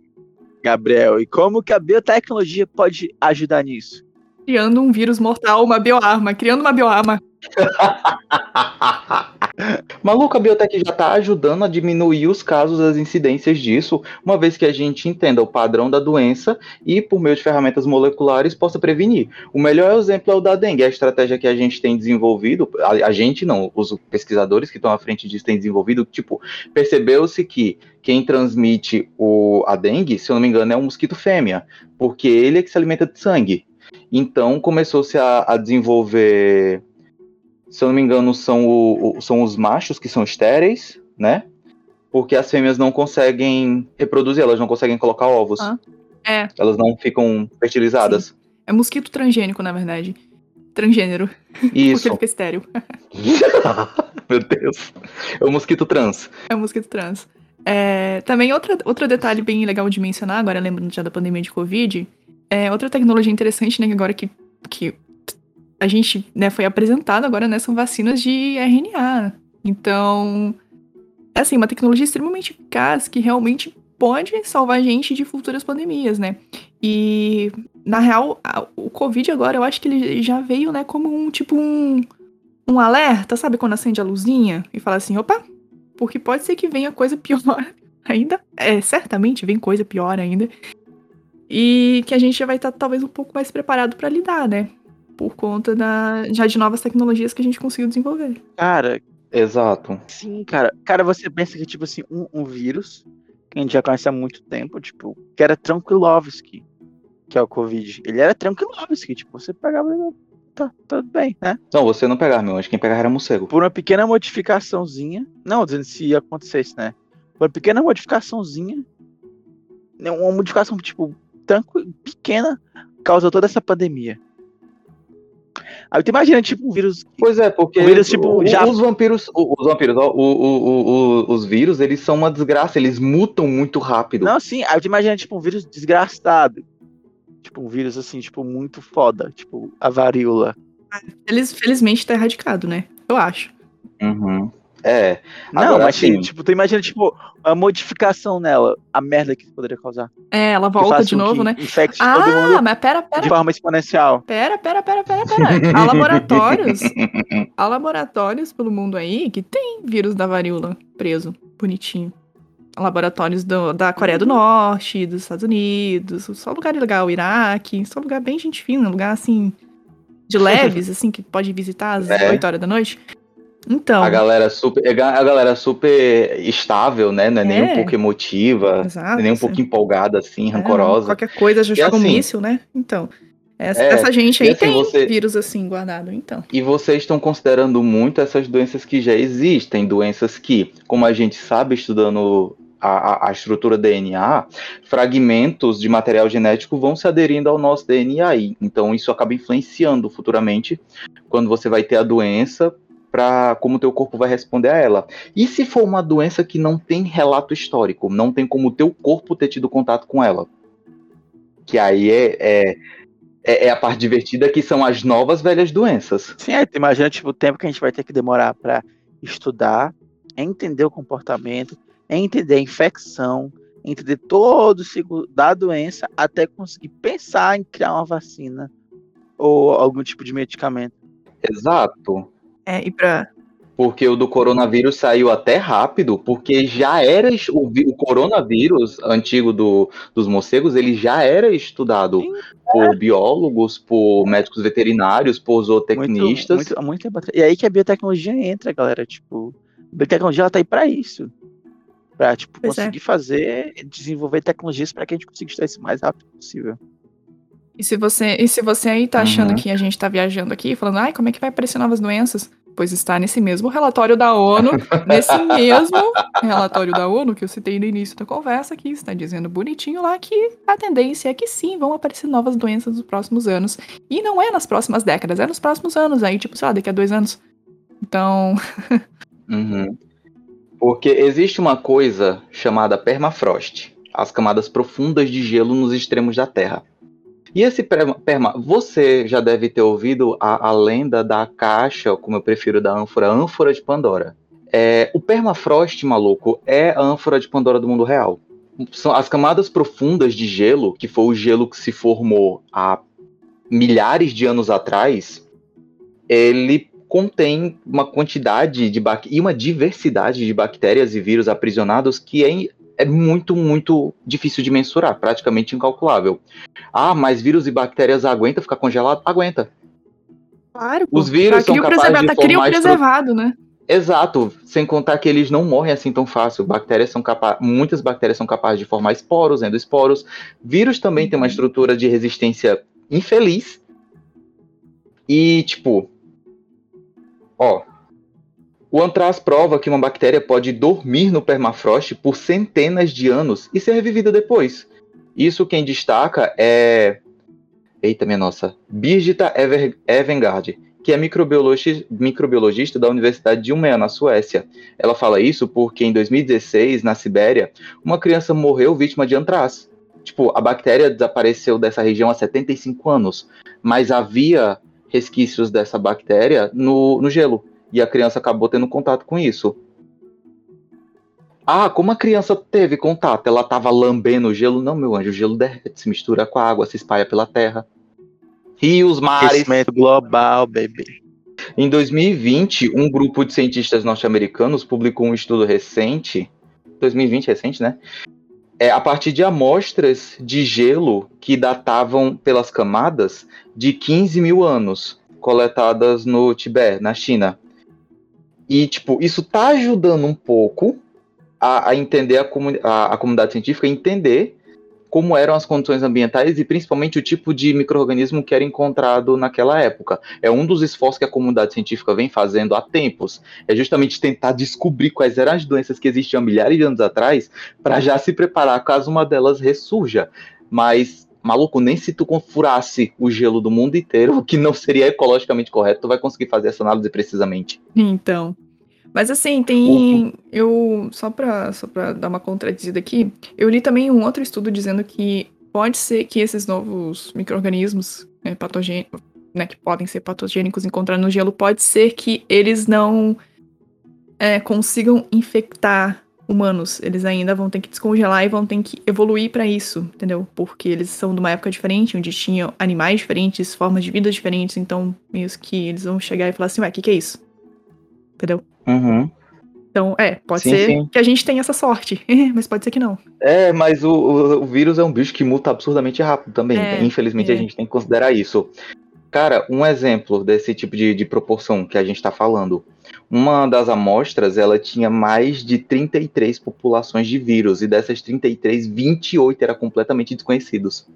Gabriel, e como que a biotecnologia pode ajudar nisso? Criando um vírus mortal, uma bioarma. Criando uma bioarma. Maluco, a biotech já tá ajudando a diminuir os casos, as incidências disso, uma vez que a gente entenda o padrão da doença e, por meio de ferramentas moleculares, possa prevenir. O melhor exemplo é o da dengue, a estratégia que a gente tem desenvolvido, a, a gente não, os pesquisadores que estão à frente disso têm desenvolvido, tipo, percebeu-se que quem transmite o, a dengue, se eu não me engano, é um mosquito fêmea, porque ele é que se alimenta de sangue. Então começou-se a, a desenvolver se eu não me engano, são, o- o- são os machos que são estéreis, né? Porque as fêmeas não conseguem reproduzir, elas não conseguem colocar ovos. Ah, é. Elas não ficam fertilizadas. É mosquito transgênico, na verdade. Transgênero. Porque Isso. ele fica estéreo. Meu Deus. É o mosquito trans. É um mosquito trans. É, também outra, outro detalhe bem legal de mencionar, agora lembrando já da pandemia de Covid, é outra tecnologia interessante, né, que agora que, que a gente né, foi apresentado agora, né, são vacinas de RNA. Então, é assim, uma tecnologia extremamente eficaz que realmente pode salvar a gente de futuras pandemias, né? E, na real, a- o Covid agora, eu acho que ele já veio, né, como um, tipo, um, um alerta, sabe? Quando acende a luzinha e fala assim, opa, porque pode ser que venha coisa pior ainda. É, certamente vem coisa pior ainda. E que a gente já vai estar talvez um pouco mais preparado para lidar, né? Por conta da, já de novas tecnologias que a gente conseguiu desenvolver. Cara, Exato. sim, cara. Cara, você pensa que, tipo assim, um, um vírus que a gente já conhece há muito tempo, tipo, que era Tranquilovski, que é o Covid. Ele era Tranquilovski, tipo, você pegava e tá, tudo bem, né? Não, você não pegava, meu anjo. Quem pegava era morcego. Por uma pequena modificaçãozinha, não, dizendo se acontecesse, né? Por uma pequena modificaçãozinha, né, uma modificação, tipo, tranqui- pequena, causou toda essa pandemia. Aí tu imagina, tipo, um vírus Pois é, porque O vírus, tipo, o- já- os vampiros, os vampiros, ó, o- o- o- o- os vírus, eles são uma desgraça, eles mutam muito rápido. Não, sim, aí tu imagina, tipo, um vírus desgraçado. Tipo, um vírus, assim, tipo, muito foda. Tipo, a varíola. Eles, felizmente, tá erradicado, né? Eu acho. Uhum. É. Não, Agora, mas, assim- tipo, tu imagina, tipo, a modificação nela, a merda que isso poderia causar. É, ela volta de novo, né? Infecte todo Ah, mundo mas pera, de pera, forma exponencial. pera, pera, pera, pera, pera. Há laboratórios, há laboratórios pelo mundo aí que tem vírus da varíola preso, bonitinho. Laboratórios do- da Coreia do Norte, dos Estados Unidos, só lugar legal, Iraque, só lugar bem gente fina, lugar assim, de leves, assim, que pode visitar às É. 8 horas da noite. Então, A galera super, a galera super estável, né? Não é, nem É. um pouco emotiva, exato, nem um pouco empolgada, assim, É, rancorosa. qualquer coisa já joga um assim- míssil, né? Então. Essa, É, essa gente aí assim, tem você- vírus assim guardado, então. E vocês estão considerando muito essas doenças que já existem, doenças que, como a gente sabe estudando a, a- estrutura DNA, fragmentos de material genético vão se aderindo ao nosso DNA. Então isso acaba influenciando futuramente quando você vai ter a doença para como o teu corpo vai responder a ela. E se for uma doença que não tem relato histórico, não tem como o teu corpo ter tido contato com ela? Que aí é, é, é- é a parte divertida, que são as novas velhas doenças. Sim, tu imagina tipo, o tempo que a gente vai ter que demorar para estudar, entender o comportamento, entender a infecção, entender todo o ciclo da doença, até conseguir pensar em criar uma vacina ou algum tipo de medicamento. Exato. É, e pra. Porque o do coronavírus saiu até rápido, porque já era o, o coronavírus antigo do- dos morcegos, ele já era estudado Sim, por biólogos, por médicos veterinários, por Muito, zootecnistas. muito, há muito tempo atrás. E aí que a biotecnologia entra, galera. Tipo, a biotecnologia ela tá aí para isso. Pra, tipo, Pois é. conseguir fazer, desenvolver tecnologias para que a gente consiga estudar isso o mais rápido possível. E se você, e se você aí tá achando Uhum. que a gente tá viajando aqui, falando, ai, como é que vai aparecer novas doenças? Pois está nesse mesmo relatório da ONU, nesse mesmo relatório da ONU que eu citei no início da conversa, que está dizendo bonitinho lá que a tendência é que sim, vão aparecer novas doenças nos próximos anos. E não é nas próximas décadas, é nos próximos anos, aí, tipo, sei lá, daqui a dois anos. Então, Uhum. Porque existe uma coisa chamada permafrost, as camadas profundas de gelo nos extremos da Terra. E esse perma, você já deve ter ouvido a, a lenda da caixa, como eu prefiro da ânfora, ânfora de Pandora. É, o permafrost, maluco, é a ânfora de Pandora do mundo real. São as camadas profundas de gelo, que foi o gelo que se formou há milhares de anos atrás, ele contém uma quantidade de e uma diversidade de bactérias e vírus aprisionados que é, é muito, muito difícil de mensurar, praticamente incalculável. Ah, mas vírus e bactérias aguenta ficar congelado? Aguenta. claro, Os vírus são capazes de tá formar preservado, né? Exato, sem contar que eles não morrem assim tão fácil. Bactérias são capa muitas bactérias são capazes de formar esporos, endoesporos. Vírus também tem uma estrutura de resistência infeliz. E tipo, ó, o antraz prova que uma bactéria pode dormir no permafrost por centenas de anos e ser revivida depois. Isso quem destaca é Eita, minha nossa. Birgitta Ever- Evengard, que é microbiologi- microbiologista da Universidade de Umeå, na Suécia. Ela fala isso porque em 2016, na Sibéria, uma criança morreu vítima de antraz. Tipo, a bactéria desapareceu dessa região há 75 anos, mas havia resquícios dessa bactéria no, no gelo. E a criança acabou tendo contato com isso. Ah, como a criança teve contato? Ela estava lambendo o gelo? Não, meu anjo, o gelo derrete, se mistura com a água, se espalha pela terra. Rios, mares. Aquecimento global, baby. Em 2020, um grupo de cientistas norte-americanos publicou um estudo recente, 2020 recente, né? É, a partir de amostras de gelo que datavam pelas camadas de 15 mil anos, coletadas no Tibete, na China. E, tipo, isso tá ajudando um pouco a, a entender a, comuni- a- a comunidade científica, entender como eram as condições ambientais e principalmente o tipo de microorganismo que era encontrado naquela época. É um dos esforços que a comunidade científica vem fazendo há tempos. É justamente tentar descobrir quais eram as doenças que existiam milhares de anos atrás para já se preparar caso uma delas ressurja. Mas, maluco, nem se tu furasse o gelo do mundo inteiro, o que não seria ecologicamente correto, tu vai conseguir fazer essa análise precisamente. Então. Mas assim, tem. Eu. Só pra, só pra dar uma contradizida aqui, eu li também um outro estudo dizendo que pode ser que esses novos micro-organismos né, patogênicos, né, que podem ser patogênicos encontrados no gelo, pode ser que eles não é, consigam infectar humanos. Eles ainda vão ter que descongelar e vão ter que evoluir pra isso, entendeu? Porque eles são de uma época diferente, onde tinham animais diferentes, formas de vida diferentes, então meio que eles vão chegar e falar assim, ué, o que, que é isso? Entendeu? Uhum. Então, é, pode Sim, ser sim. que a gente tenha essa sorte, mas pode ser que não. É, mas o, o- o vírus é um bicho que muta absurdamente rápido também. É, Infelizmente é. a gente tem que considerar isso. Cara, um exemplo desse tipo de, de proporção que a gente está falando. Uma das amostras, ela tinha mais de 33 populações de vírus, e dessas 33, 28 eram completamente desconhecidos.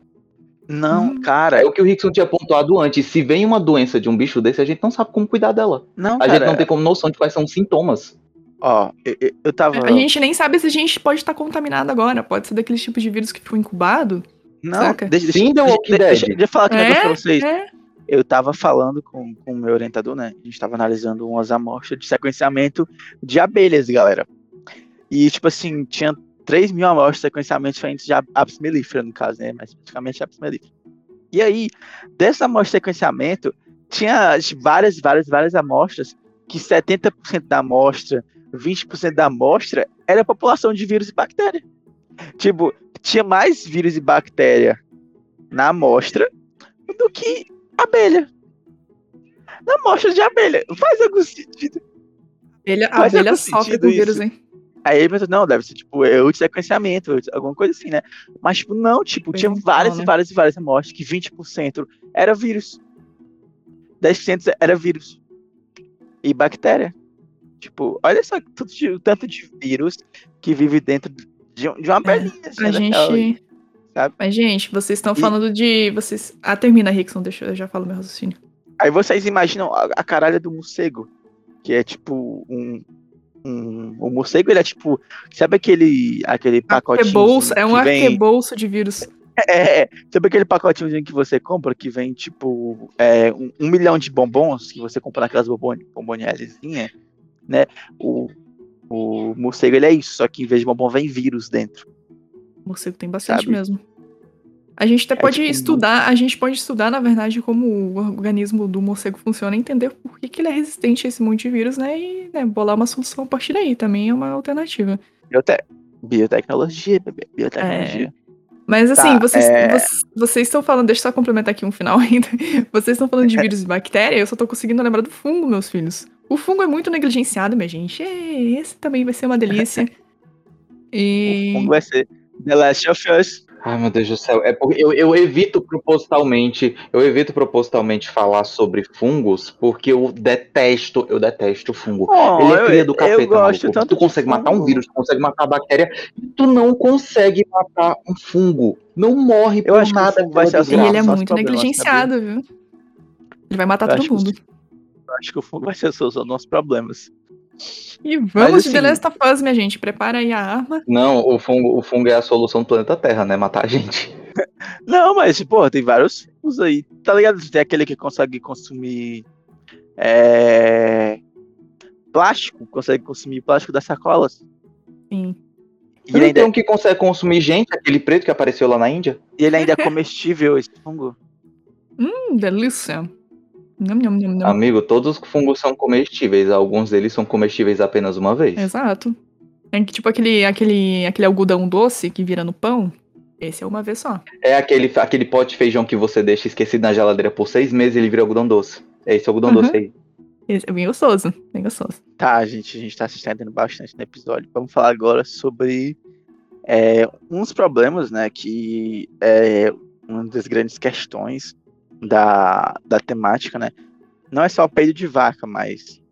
Não, Hum. cara. É o que o Rickson tinha pontuado antes. Se vem uma doença de um bicho desse, a gente não sabe como cuidar dela. Não, A cara. gente não tem como noção de quais são os sintomas. Ó, eu, eu, tava. A gente nem sabe se a gente pode estar contaminado agora. Pode ser daqueles tipos de vírus que ficam incubados. Não, saca? deixa, Sim, deixa, deixa, deixa, deixa eu falar aqui negócio pra vocês. É, Eu tava falando com, com o meu orientador, né? A gente tava analisando umas amostras de sequenciamento de abelhas, galera. E, tipo assim, tinha 3 mil amostras de sequenciamento diferentes de ap- apis mellifera, no caso, né? Mas especificamente apis mellifera. E aí, dessa amostra de sequenciamento, tinha várias, várias, várias amostras que 70% da amostra, 20% da amostra era população de vírus e bactéria. Tipo, tinha mais vírus e bactéria na amostra do que abelha. Na amostra de abelha. Faz algum sentido. abelha, a Faz abelha sentido com vírus, hein? Aí ele pensou, não, deve ser tipo, é outro sequenciamento, outro- alguma coisa assim, né? Mas, tipo, não, tipo, tinha várias e várias e várias amostras que 20% era vírus. 10% era vírus. E bactéria. Tipo, olha só de- o tanto de vírus que vive dentro de, de uma abelhinha. assim, A gente. Sabe? Mas, gente, vocês estão E- falando de. Vocês... Ah, termina, Rickson, deixa eu já falo meu raciocínio. Aí vocês imaginam a, a caralha do morcego, que é tipo um. um o morcego, ele é tipo. Sabe aquele, aquele pacotinho? Arquebolso, é um vem, arquebolso de vírus. é, sabe aquele pacotinho que você compra que vem tipo é, um, um milhão de bombons que você compra naquelas bombon, né? O, o morcego ele é isso, só que em vez de bombom vem vírus dentro. Morcego tem bastante Sabe? mesmo. A gente até É pode tipo um- estudar, a gente pode estudar, na verdade, como o organismo do morcego funciona e entender por que, que ele é resistente a esse monte de vírus, né? E né, bolar uma solução a partir daí também é uma alternativa. Biote biotecnologia, bebê, biotecnologia. Mas assim, Tá, vocês, é. voc- vocês estão falando, deixa eu só complementar aqui um final ainda. Vocês estão falando de vírus e bactéria, eu só tô conseguindo lembrar do fungo, meus filhos. O fungo é muito negligenciado, minha gente. É, esse também vai ser uma delícia. E. O fungo vai ser The Last of Us. Ai, meu Deus do céu. É porque eu, eu evito propositalmente, eu evito propositalmente falar sobre fungos, porque eu detesto, eu detesto fungo. Oh, Ele é eu- cria do capeta, eu gosto tanto Tu consegue matar um vírus, tu consegue matar a bactéria, e tu não consegue matar um fungo. Não morre Eu por acho que o nada. fungo vai ser E Graças ele é muito negligenciado, viu? Ele vai matar Eu todo acho que mundo. Eu acho que o fungo vai ser a solução dos nossos problemas. E vamos de The assim- Last of Us, minha gente. Prepara aí a arma. Não, o fungo, o fungo é a solução do planeta Terra, né? Matar a gente. Não, mas, pô, tem vários fungos aí. Tá ligado? Tem aquele que consegue consumir. É. Plástico, consegue consumir plástico das sacolas. Sim. E ainda, tem um que consegue consumir gente, aquele preto que apareceu lá na Índia? e ele ainda é comestível, esse fungo. Hum, delícia. Nham, nham, nham, nham. Amigo, todos os fungos são comestíveis. Alguns deles são comestíveis apenas uma vez. Exato. É que, tipo aquele, aquele, aquele algodão doce que vira no pão. Esse é uma vez só. É aquele, aquele pote de feijão que você deixa esquecido na geladeira por seis meses e ele vira algodão doce. É esse algodão Uhum. doce aí. Esse é bem gostoso. Bem gostoso. Tá, gente, a gente tá se estendendo bastante no episódio. Vamos falar agora sobre é, uns problemas, né? Que é uma das grandes questões da, da temática, né? Não é só o peido de vaca, mas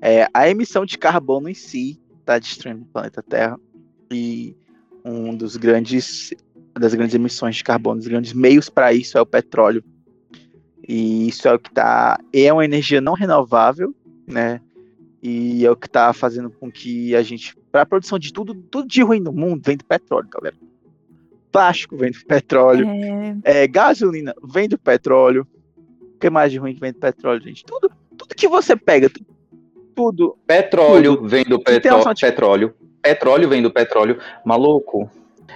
é, a emissão de carbono em si está destruindo o planeta Terra. E um dos grandes das grandes emissões de carbono, dos grandes meios para isso é o petróleo. E isso é o que tá. É uma energia não renovável, né? E é o que tá fazendo com que a gente. Para a produção de tudo, tudo de ruim no mundo vem do petróleo, galera. Plástico vem do petróleo. É, É, gasolina vem do petróleo. O que mais de ruim que vem do petróleo, gente? Tudo, tudo que você pega, tu- tudo. Petróleo vem do petró- de- petróleo. Petróleo vem do petróleo. Maluco,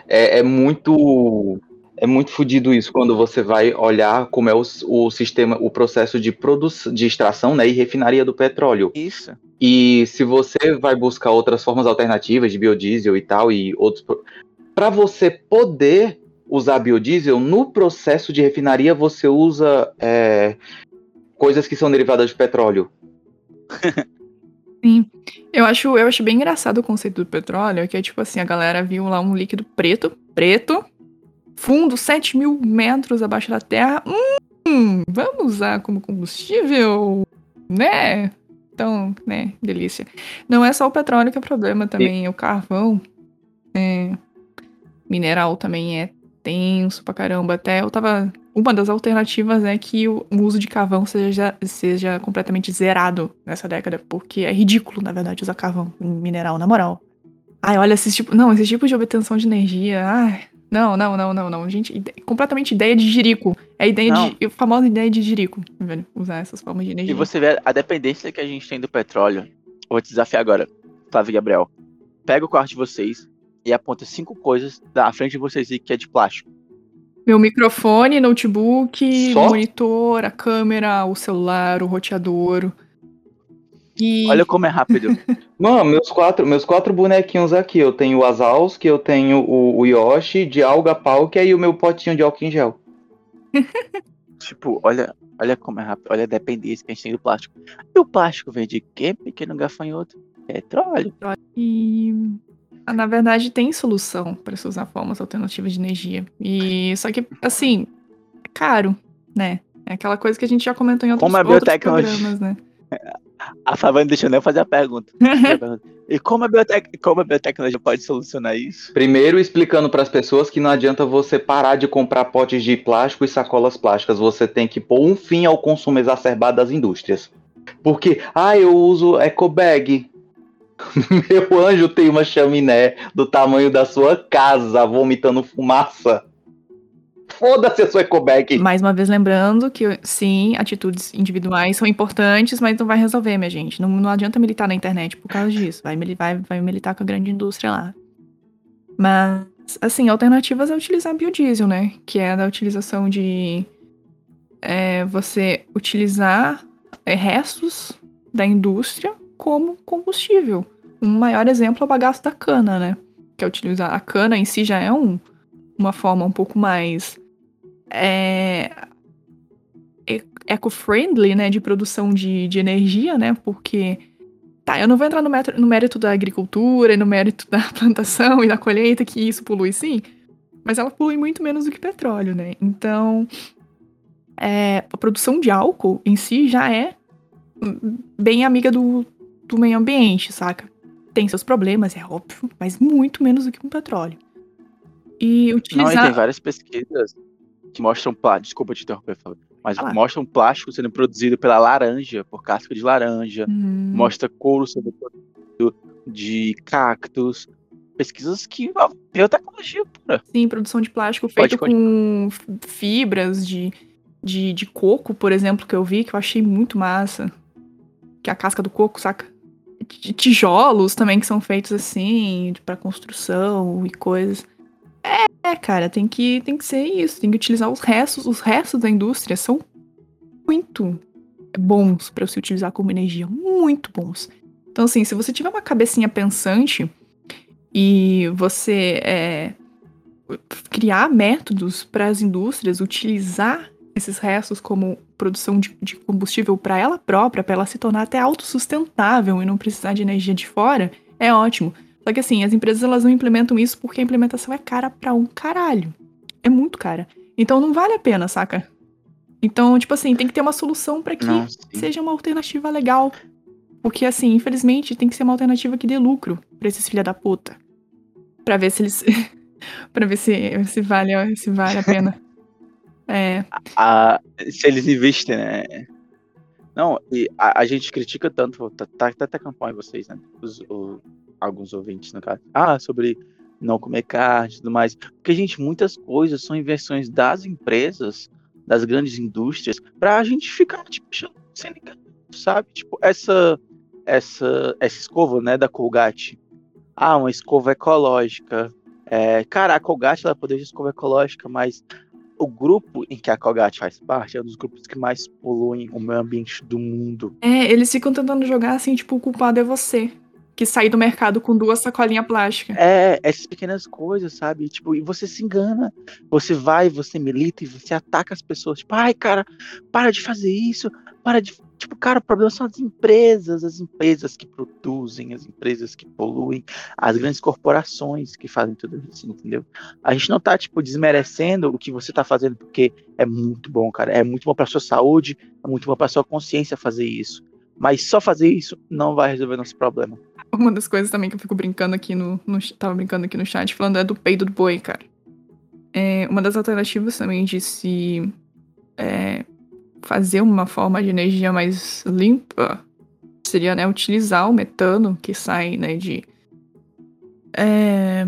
é, é muito. É muito fodido isso quando você vai olhar como é o, o sistema, o processo de produção, de extração né, e refinaria do petróleo. Isso. E se você vai buscar outras formas alternativas de biodiesel e tal, e outros. Para você poder usar biodiesel, no processo de refinaria você usa é, coisas que são derivadas de petróleo. Sim. Eu acho, eu acho bem engraçado o conceito do petróleo, que é tipo assim, a galera viu lá um líquido preto, preto, fundo 7 mil metros abaixo da terra. Hum, vamos usar como combustível, né? Então, né, delícia. Não é só o petróleo que é problema também, o carvão, é, mineral também é tenso pra caramba. Até eu tava. Uma das alternativas é que o uso de carvão seja, seja completamente zerado nessa década, porque é ridículo, na verdade, usar carvão em mineral, na moral. Ai, olha, esse tipo. Não, esse tipo de obtenção de energia. Ai. Não, não, não, não, não. Gente, ide... completamente ideia de jirico. É a ideia Não. de. A famosa ideia de jirico, velho. Usar essas formas de energia. E você vê a dependência que a gente tem do petróleo. Vou te desafiar agora, Flávio e Gabriel. Pega o quarto de vocês e aponta cinco coisas da frente de vocês aí que é de plástico. Meu microfone, notebook, Só? monitor, a câmera, o celular, o roteador. E. Olha como é rápido. Não, meus quatro, meus quatro bonequinhos aqui. Eu tenho o Azalski, eu tenho o, o Yoshi de alga Palkia e o meu potinho de álcool em gel. tipo, olha, olha como é rápido. Olha a dependência que a gente tem do plástico. E o plástico vem de quê, pequeno gafanhoto? Petróleo. E ah, na verdade tem solução para se usar formas alternativas de energia. E só que assim, é caro, né? É aquela coisa que a gente já comentou em outros, Como a outros biotecnologia- programas, né? A não deixou nem eu fazer a pergunta. e como a, biotec... como a biotecnologia pode solucionar isso? Primeiro explicando para as pessoas que não adianta você parar de comprar potes de plástico e sacolas plásticas. Você tem que pôr um fim ao consumo exacerbado das indústrias. Porque, ah, eu uso eco bag. Meu anjo tem uma chaminé do tamanho da sua casa, vomitando fumaça. Foda-se a sua eco bag. Mais uma vez lembrando que, sim, atitudes individuais são importantes, mas não vai resolver, minha gente. Não, não adianta militar na internet por causa disso. Vai, vai, vai militar com a grande indústria lá. Mas, assim, alternativas é utilizar biodiesel, né? Que é da utilização de é, você utilizar é, restos da indústria como combustível. Um maior exemplo é o bagaço da cana, né? Que é utilizar a cana em si já é um, uma forma um pouco mais é, eco-friendly, né, de produção de, de energia, né, porque, tá, eu não vou entrar no, metro- no mérito da agricultura e no mérito da plantação e da colheita, que isso polui sim, mas ela polui muito menos do que petróleo, né, então, é, a produção de álcool em si já é bem amiga do, do meio ambiente, saca? Tem seus problemas, é óbvio, mas muito menos do que um petróleo. E Não, e utilizar... tem várias pesquisas que mostram plástico. Desculpa te interromper, Flávia. Mas lá. mostram plástico sendo produzido pela laranja, por casca de laranja. Hum. Mostra couro sendo produzido de cactos. Pesquisas que biotecnologia pura. Sim, produção de plástico feito com fibras de, de, de coco, por exemplo, que eu vi, que eu achei muito massa. Que é a casca do coco, saca? Tijolos também que são feitos assim, para construção e coisas. É, cara, tem que, tem que ser isso. Tem que utilizar os restos. Os restos da indústria são muito bons para se utilizar como energia. Muito bons. Então, assim, se você tiver uma cabecinha pensante e você é, criar métodos para as indústrias utilizar esses restos como produção de, de combustível para ela própria, para ela se tornar até autossustentável e não precisar de energia de fora, é ótimo. Só que assim, as empresas elas não implementam isso porque a implementação é cara pra um caralho. É muito cara. Então não vale a pena, saca? Então, tipo assim, tem que ter uma solução para que Não, seja uma alternativa legal. Porque, assim, infelizmente, tem que ser uma alternativa que dê lucro pra esses filha da puta. Pra ver se eles. pra ver se, se, vale, se vale a pena. É. a- se eles investem, né? Não, e a, a gente critica tanto, tá, tá, tá até campanha vocês, né? Os, o- alguns ouvintes, no caso. Ah, sobre não comer carne e tudo mais. Porque, gente, muitas coisas são invenções das empresas, das grandes indústrias, pra gente ficar, tipo, sem ligar, sabe? Tipo, essa, essa, essa escova, né, da Colgate. Ah, uma escova ecológica. É, cara, a Colgate, ela poderia ser escova ecológica, mas o grupo em que a Colgate faz parte é um dos grupos que mais poluem o meio ambiente do mundo. É, eles ficam tentando jogar assim, tipo, o culpado é você. Que saiu do mercado com duas sacolinhas plásticas. É, essas pequenas coisas, sabe? Tipo, e você se engana. Você vai, você milita e você ataca as pessoas. Tipo, ai, cara, para de fazer isso. Para de. Tipo, cara, o problema são as empresas, as empresas que produzem, as empresas que poluem, as grandes corporações que fazem tudo isso, entendeu? A gente não tá, tipo, desmerecendo o que você tá fazendo, porque é muito bom, cara. É muito bom pra sua saúde, é muito bom pra sua consciência fazer isso. Mas só fazer isso não vai resolver nosso problema. Uma das coisas também que eu fico brincando aqui no, no. Tava brincando aqui no chat, falando é do peido do boi, cara. é, uma das alternativas também de se é, fazer uma forma de energia mais limpa seria né, utilizar o metano que sai né, de é,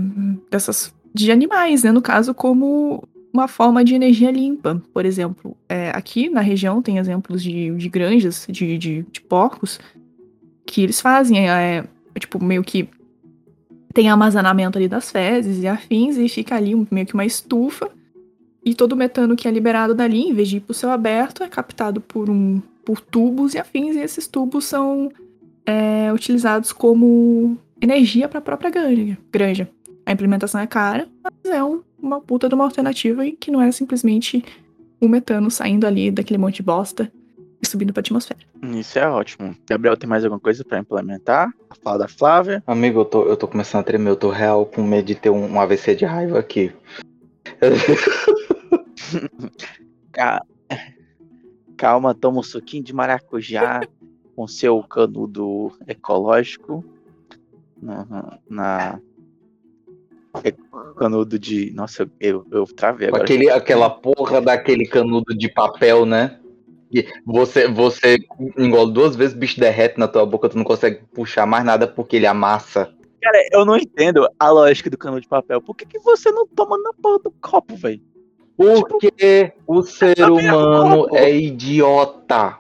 dessas de animais, né, no caso como uma forma de energia limpa. Por exemplo, é, aqui na região tem exemplos de, de granjas de, de, de porcos que eles fazem, é, tipo, meio que tem armazenamento ali das fezes e afins, e fica ali meio que uma estufa, e todo o metano que é liberado dali, em vez de ir para o céu aberto, é captado por, um, por tubos e afins, e esses tubos são é, utilizados como energia para a própria granja. A implementação é cara, mas é um, uma puta de uma alternativa e que não é simplesmente o metano saindo ali daquele monte de bosta e subindo para a atmosfera. Isso é ótimo. Gabriel, tem mais alguma coisa para implementar? A fala da Flávia? Amigo, eu tô, eu tô começando a tremer, eu tô real com medo de ter um, um AVC de raiva aqui. Calma, toma um suquinho de maracujá com seu canudo ecológico na, na canudo de. Nossa, eu, eu travei agora. Aquele, aquela porra daquele canudo de papel, né? Você, você engole duas vezes, o bicho derrete na tua boca, tu não consegue puxar mais nada porque ele amassa. Cara, eu não entendo a lógica do canudo de papel. Por que, que você não toma na porra do copo, velho? Porque tipo, o ser humano é idiota.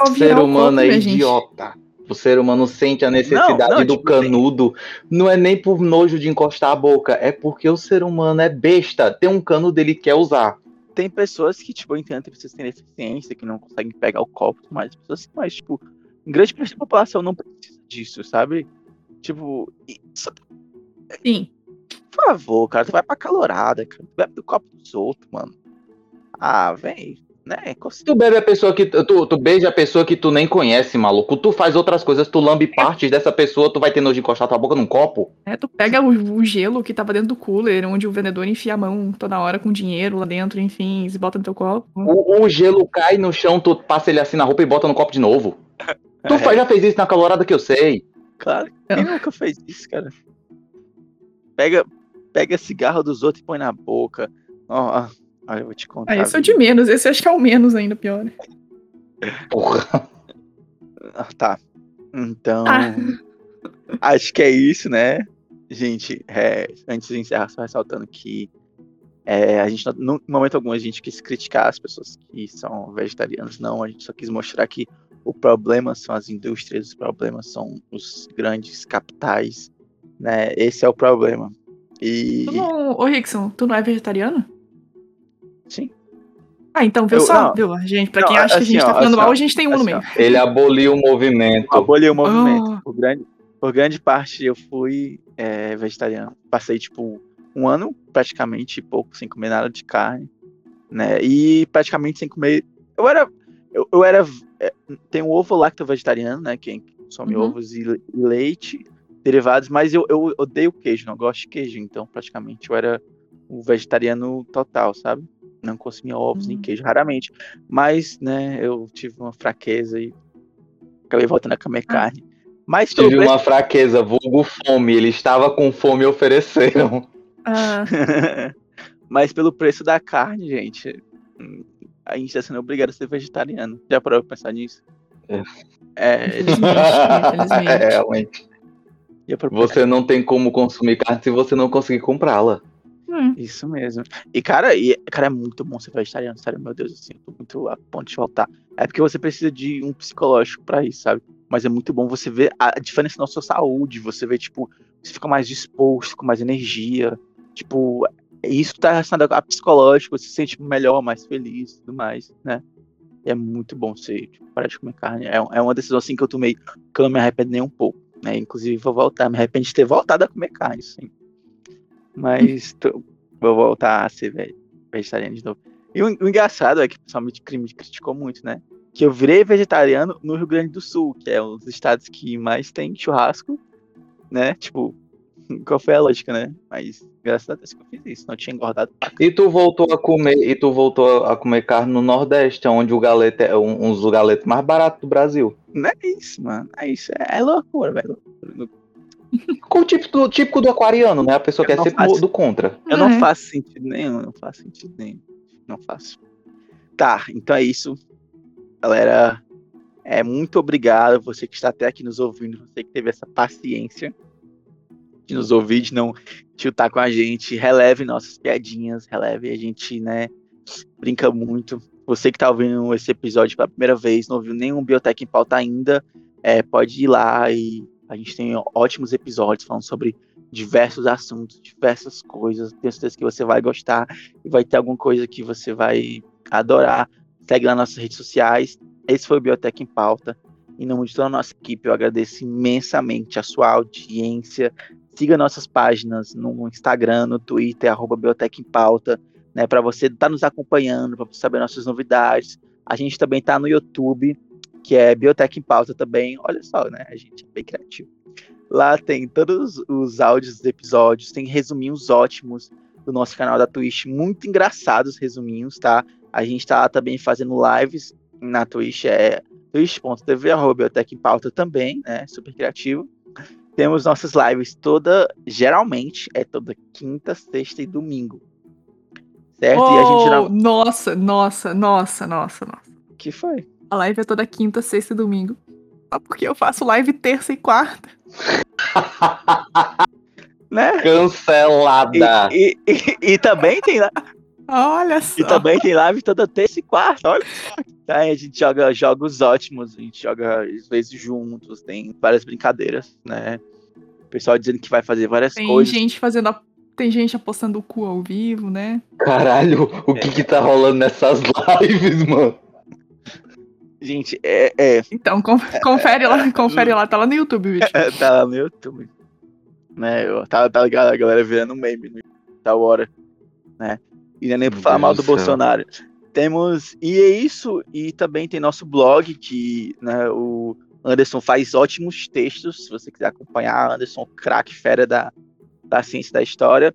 O ser humano é idiota. O ser humano sente a necessidade não, não, do tipo, canudo. Não é nem por nojo de encostar a boca, é porque o ser humano é besta. Tem um canudo ele quer usar tem pessoas que, tipo, eu entendo que pessoas têm deficiência, que não conseguem pegar o copo, mas pessoas mas, tipo, grande parte da população não precisa disso, sabe? Tipo, isso... Sim. Por favor, cara, tu vai pra calorada, cara. Tu bebe do copo dos outros, mano. Ah, vem né? Tu bebe a pessoa que. Tu, tu beija a pessoa que tu nem conhece, maluco. Tu faz outras coisas, tu lambe é. partes dessa pessoa, tu vai ter nojo de encostar tua boca num copo. É, tu pega o, o, gelo que tava dentro do cooler, onde o vendedor enfia a mão toda hora com dinheiro lá dentro, enfim, e bota no teu copo. O, o, gelo cai no chão, tu passa ele assim na roupa e bota no copo de novo. Tu é. já fez isso na calorada que eu sei. Claro, quem nunca fez isso, cara? Pega, pega cigarro dos outros e põe na boca. Ó, Olha, eu vou te contar. Ah, esse é o de menos. Esse acho que é o menos ainda, pior. Porra. Ah, tá. Então. Ah. Acho que é isso, né? Gente, é, antes de encerrar, só ressaltando que é, a gente, no momento algum, a gente quis criticar as pessoas que são vegetarianas, não. A gente só quis mostrar que o problema são as indústrias, os problemas são os grandes capitais, né? Esse é o problema. E... Tu não, ô Rickson, tu não é vegetariano? Sim. Ah, então, viu eu, só? Não, viu? Gente, pra quem acha assim, que a gente tá falando assim, mal, a gente tem um assim, no meio. Ele aboliu o movimento. Aboliu o movimento. Oh. Por, grande, por grande parte, eu fui é, vegetariano. Passei, tipo, um ano praticamente pouco sem comer nada de carne, né? E praticamente sem comer. Eu era. Eu, eu era. É, tem o ovo lacto vegetariano, né? Quem consome uhum. ovos e, e leite, derivados, mas eu, eu odeio queijo, não gosto de queijo, então praticamente eu era o vegetariano total, sabe? Não consumia ovos nem uhum. queijo, raramente. Mas, né, eu tive uma fraqueza e acabei voltando a comer ah. carne. Mas tive uma fraqueza, vulgo fome. Ele estava com fome e ofereceram. Ah. Mas pelo preço da carne, gente, a gente está sendo obrigado a ser vegetariano. Já parou pra pensar nisso? É. É, é realmente. Você não tem como consumir carne se você não conseguir comprá-la. Hum. Isso mesmo. E, cara, e, cara, é muito bom ser vegetariano, sério, meu Deus, assim, eu tô muito a ponto de voltar. É porque você precisa de um psicológico para isso, sabe? Mas é muito bom você ver a diferença na sua saúde, você vê, tipo, você fica mais disposto, com mais energia, tipo, isso tá relacionado a psicológico, você se sente melhor, mais feliz e tudo mais, né? E é muito bom você tipo, parar de comer carne. É, é uma decisão assim que eu tomei que eu não me arrependo nem um pouco. Né? Inclusive, vou voltar. Me arrependo de ter voltado a comer carne, sim. Mas tô, vou voltar a ser vegetariano de novo. E o, o engraçado é que o pessoal me criticou muito, né? Que eu virei vegetariano no Rio Grande do Sul, que é um dos estados que mais tem churrasco, né? Tipo, qual foi a lógica, né? Mas graças a Deus que eu fiz isso, não tinha engordado. E tu voltou a comer, e tu voltou a comer carne no Nordeste, onde o galete é um, um dos galetes mais baratos do Brasil. Não é isso, mano. É isso. É, é loucura, velho. Com o típico do, típico do aquariano, né? A pessoa Eu quer ser faço. do contra. Eu não É. faço sentido nenhum, não faço sentido nenhum. Não faço. Tá, então é isso. Galera, é muito obrigado você que está até aqui nos ouvindo, você que teve essa paciência de nos ouvir, de não chutar com a gente. Releve nossas piadinhas, releve a gente, né? Brinca muito. Você que tá ouvindo esse episódio pela primeira vez, não ouviu nenhum Biotech em pauta ainda, é, pode ir lá e a gente tem ótimos episódios falando sobre diversos assuntos, diversas coisas. Tenho certeza que você vai gostar e vai ter alguma coisa que você vai adorar. Segue lá nas nossas redes sociais. Esse foi o Biotech em Pauta. Em nome de toda a nossa equipe, eu agradeço imensamente a sua audiência. Siga nossas páginas no Instagram, no Twitter, arroba Biotech em Pauta, né, para você estar nos acompanhando, para saber nossas novidades. A gente também está no YouTube, que é Biotech em Pauta também. Olha só, né? A gente é bem criativo. Lá tem todos os áudios dos episódios, tem resuminhos ótimos do nosso canal da Twitch, muito engraçados resuminhos, tá? A gente tá também fazendo lives na Twitch, é twitch.tv, Biotech em Pauta também, né? Super criativo. Temos nossas lives toda, geralmente, é toda quinta, sexta e domingo. Certo? e a gente Oh, não... Nossa, nossa, nossa, nossa, nossa. O que foi? A live é toda quinta, sexta e domingo. Só porque eu faço live terça e quarta. Né? Cancelada. E, e, e, e também tem lá. Olha só. E também tem live toda terça e quarta, olha só. Tá, a gente joga jogos ótimos, a gente joga às vezes juntos, tem várias brincadeiras, né? O pessoal dizendo que vai fazer várias Tem coisas. gente fazendo. a- Tem gente apostando o cu ao vivo, né? Caralho, o que que tá rolando nessas lives, mano? Gente, é, é, Então, con- confere lá, confere lá, tá lá no YouTube o vídeo. é, tá lá no YouTube. Né? eu- Tá, tá ligado? A galera virando meme no da hora, né? E não é nem pra Meu falar Deus mal do céu. Bolsonaro. Temos. E é isso. E também tem nosso blog, que né, o Anderson faz ótimos textos. Se você quiser acompanhar, Anderson, craque fera da, da ciência da história.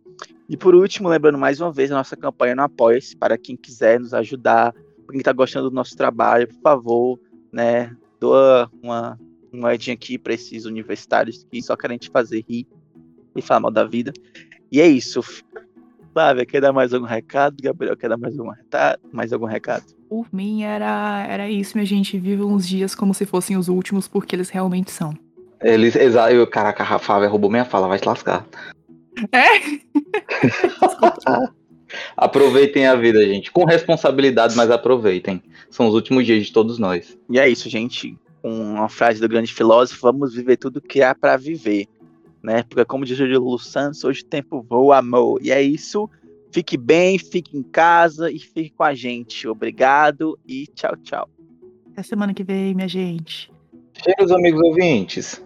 E por último, lembrando mais uma vez a nossa campanha no Apoia-se, para quem quiser nos ajudar, quem está gostando do nosso trabalho, por favor, né, doa uma, uma moedinha aqui para esses universitários que só querem te fazer rir e falar mal da vida. E é isso. Flávia, quer dar mais algum recado? Gabriel, quer dar mais algum, mais algum recado? Por mim era, era isso, minha gente. Viva uns dias como se fossem os últimos, porque eles realmente são. Eles, exa, eu, caraca, a Rafa roubou minha fala, vai te lascar. É? Aproveitem a vida, gente. Com responsabilidade, mas aproveitem. São os últimos dias de todos nós. E é isso, gente. Com uma frase do grande filósofo, vamos viver tudo que há para viver. Né? Porque, como diz o Lulu Santos, hoje o tempo voa, amor. E é isso. Fique bem, fique em casa e fique com a gente. Obrigado e tchau, tchau. Até semana que vem, minha gente. Chega, os amigos ouvintes.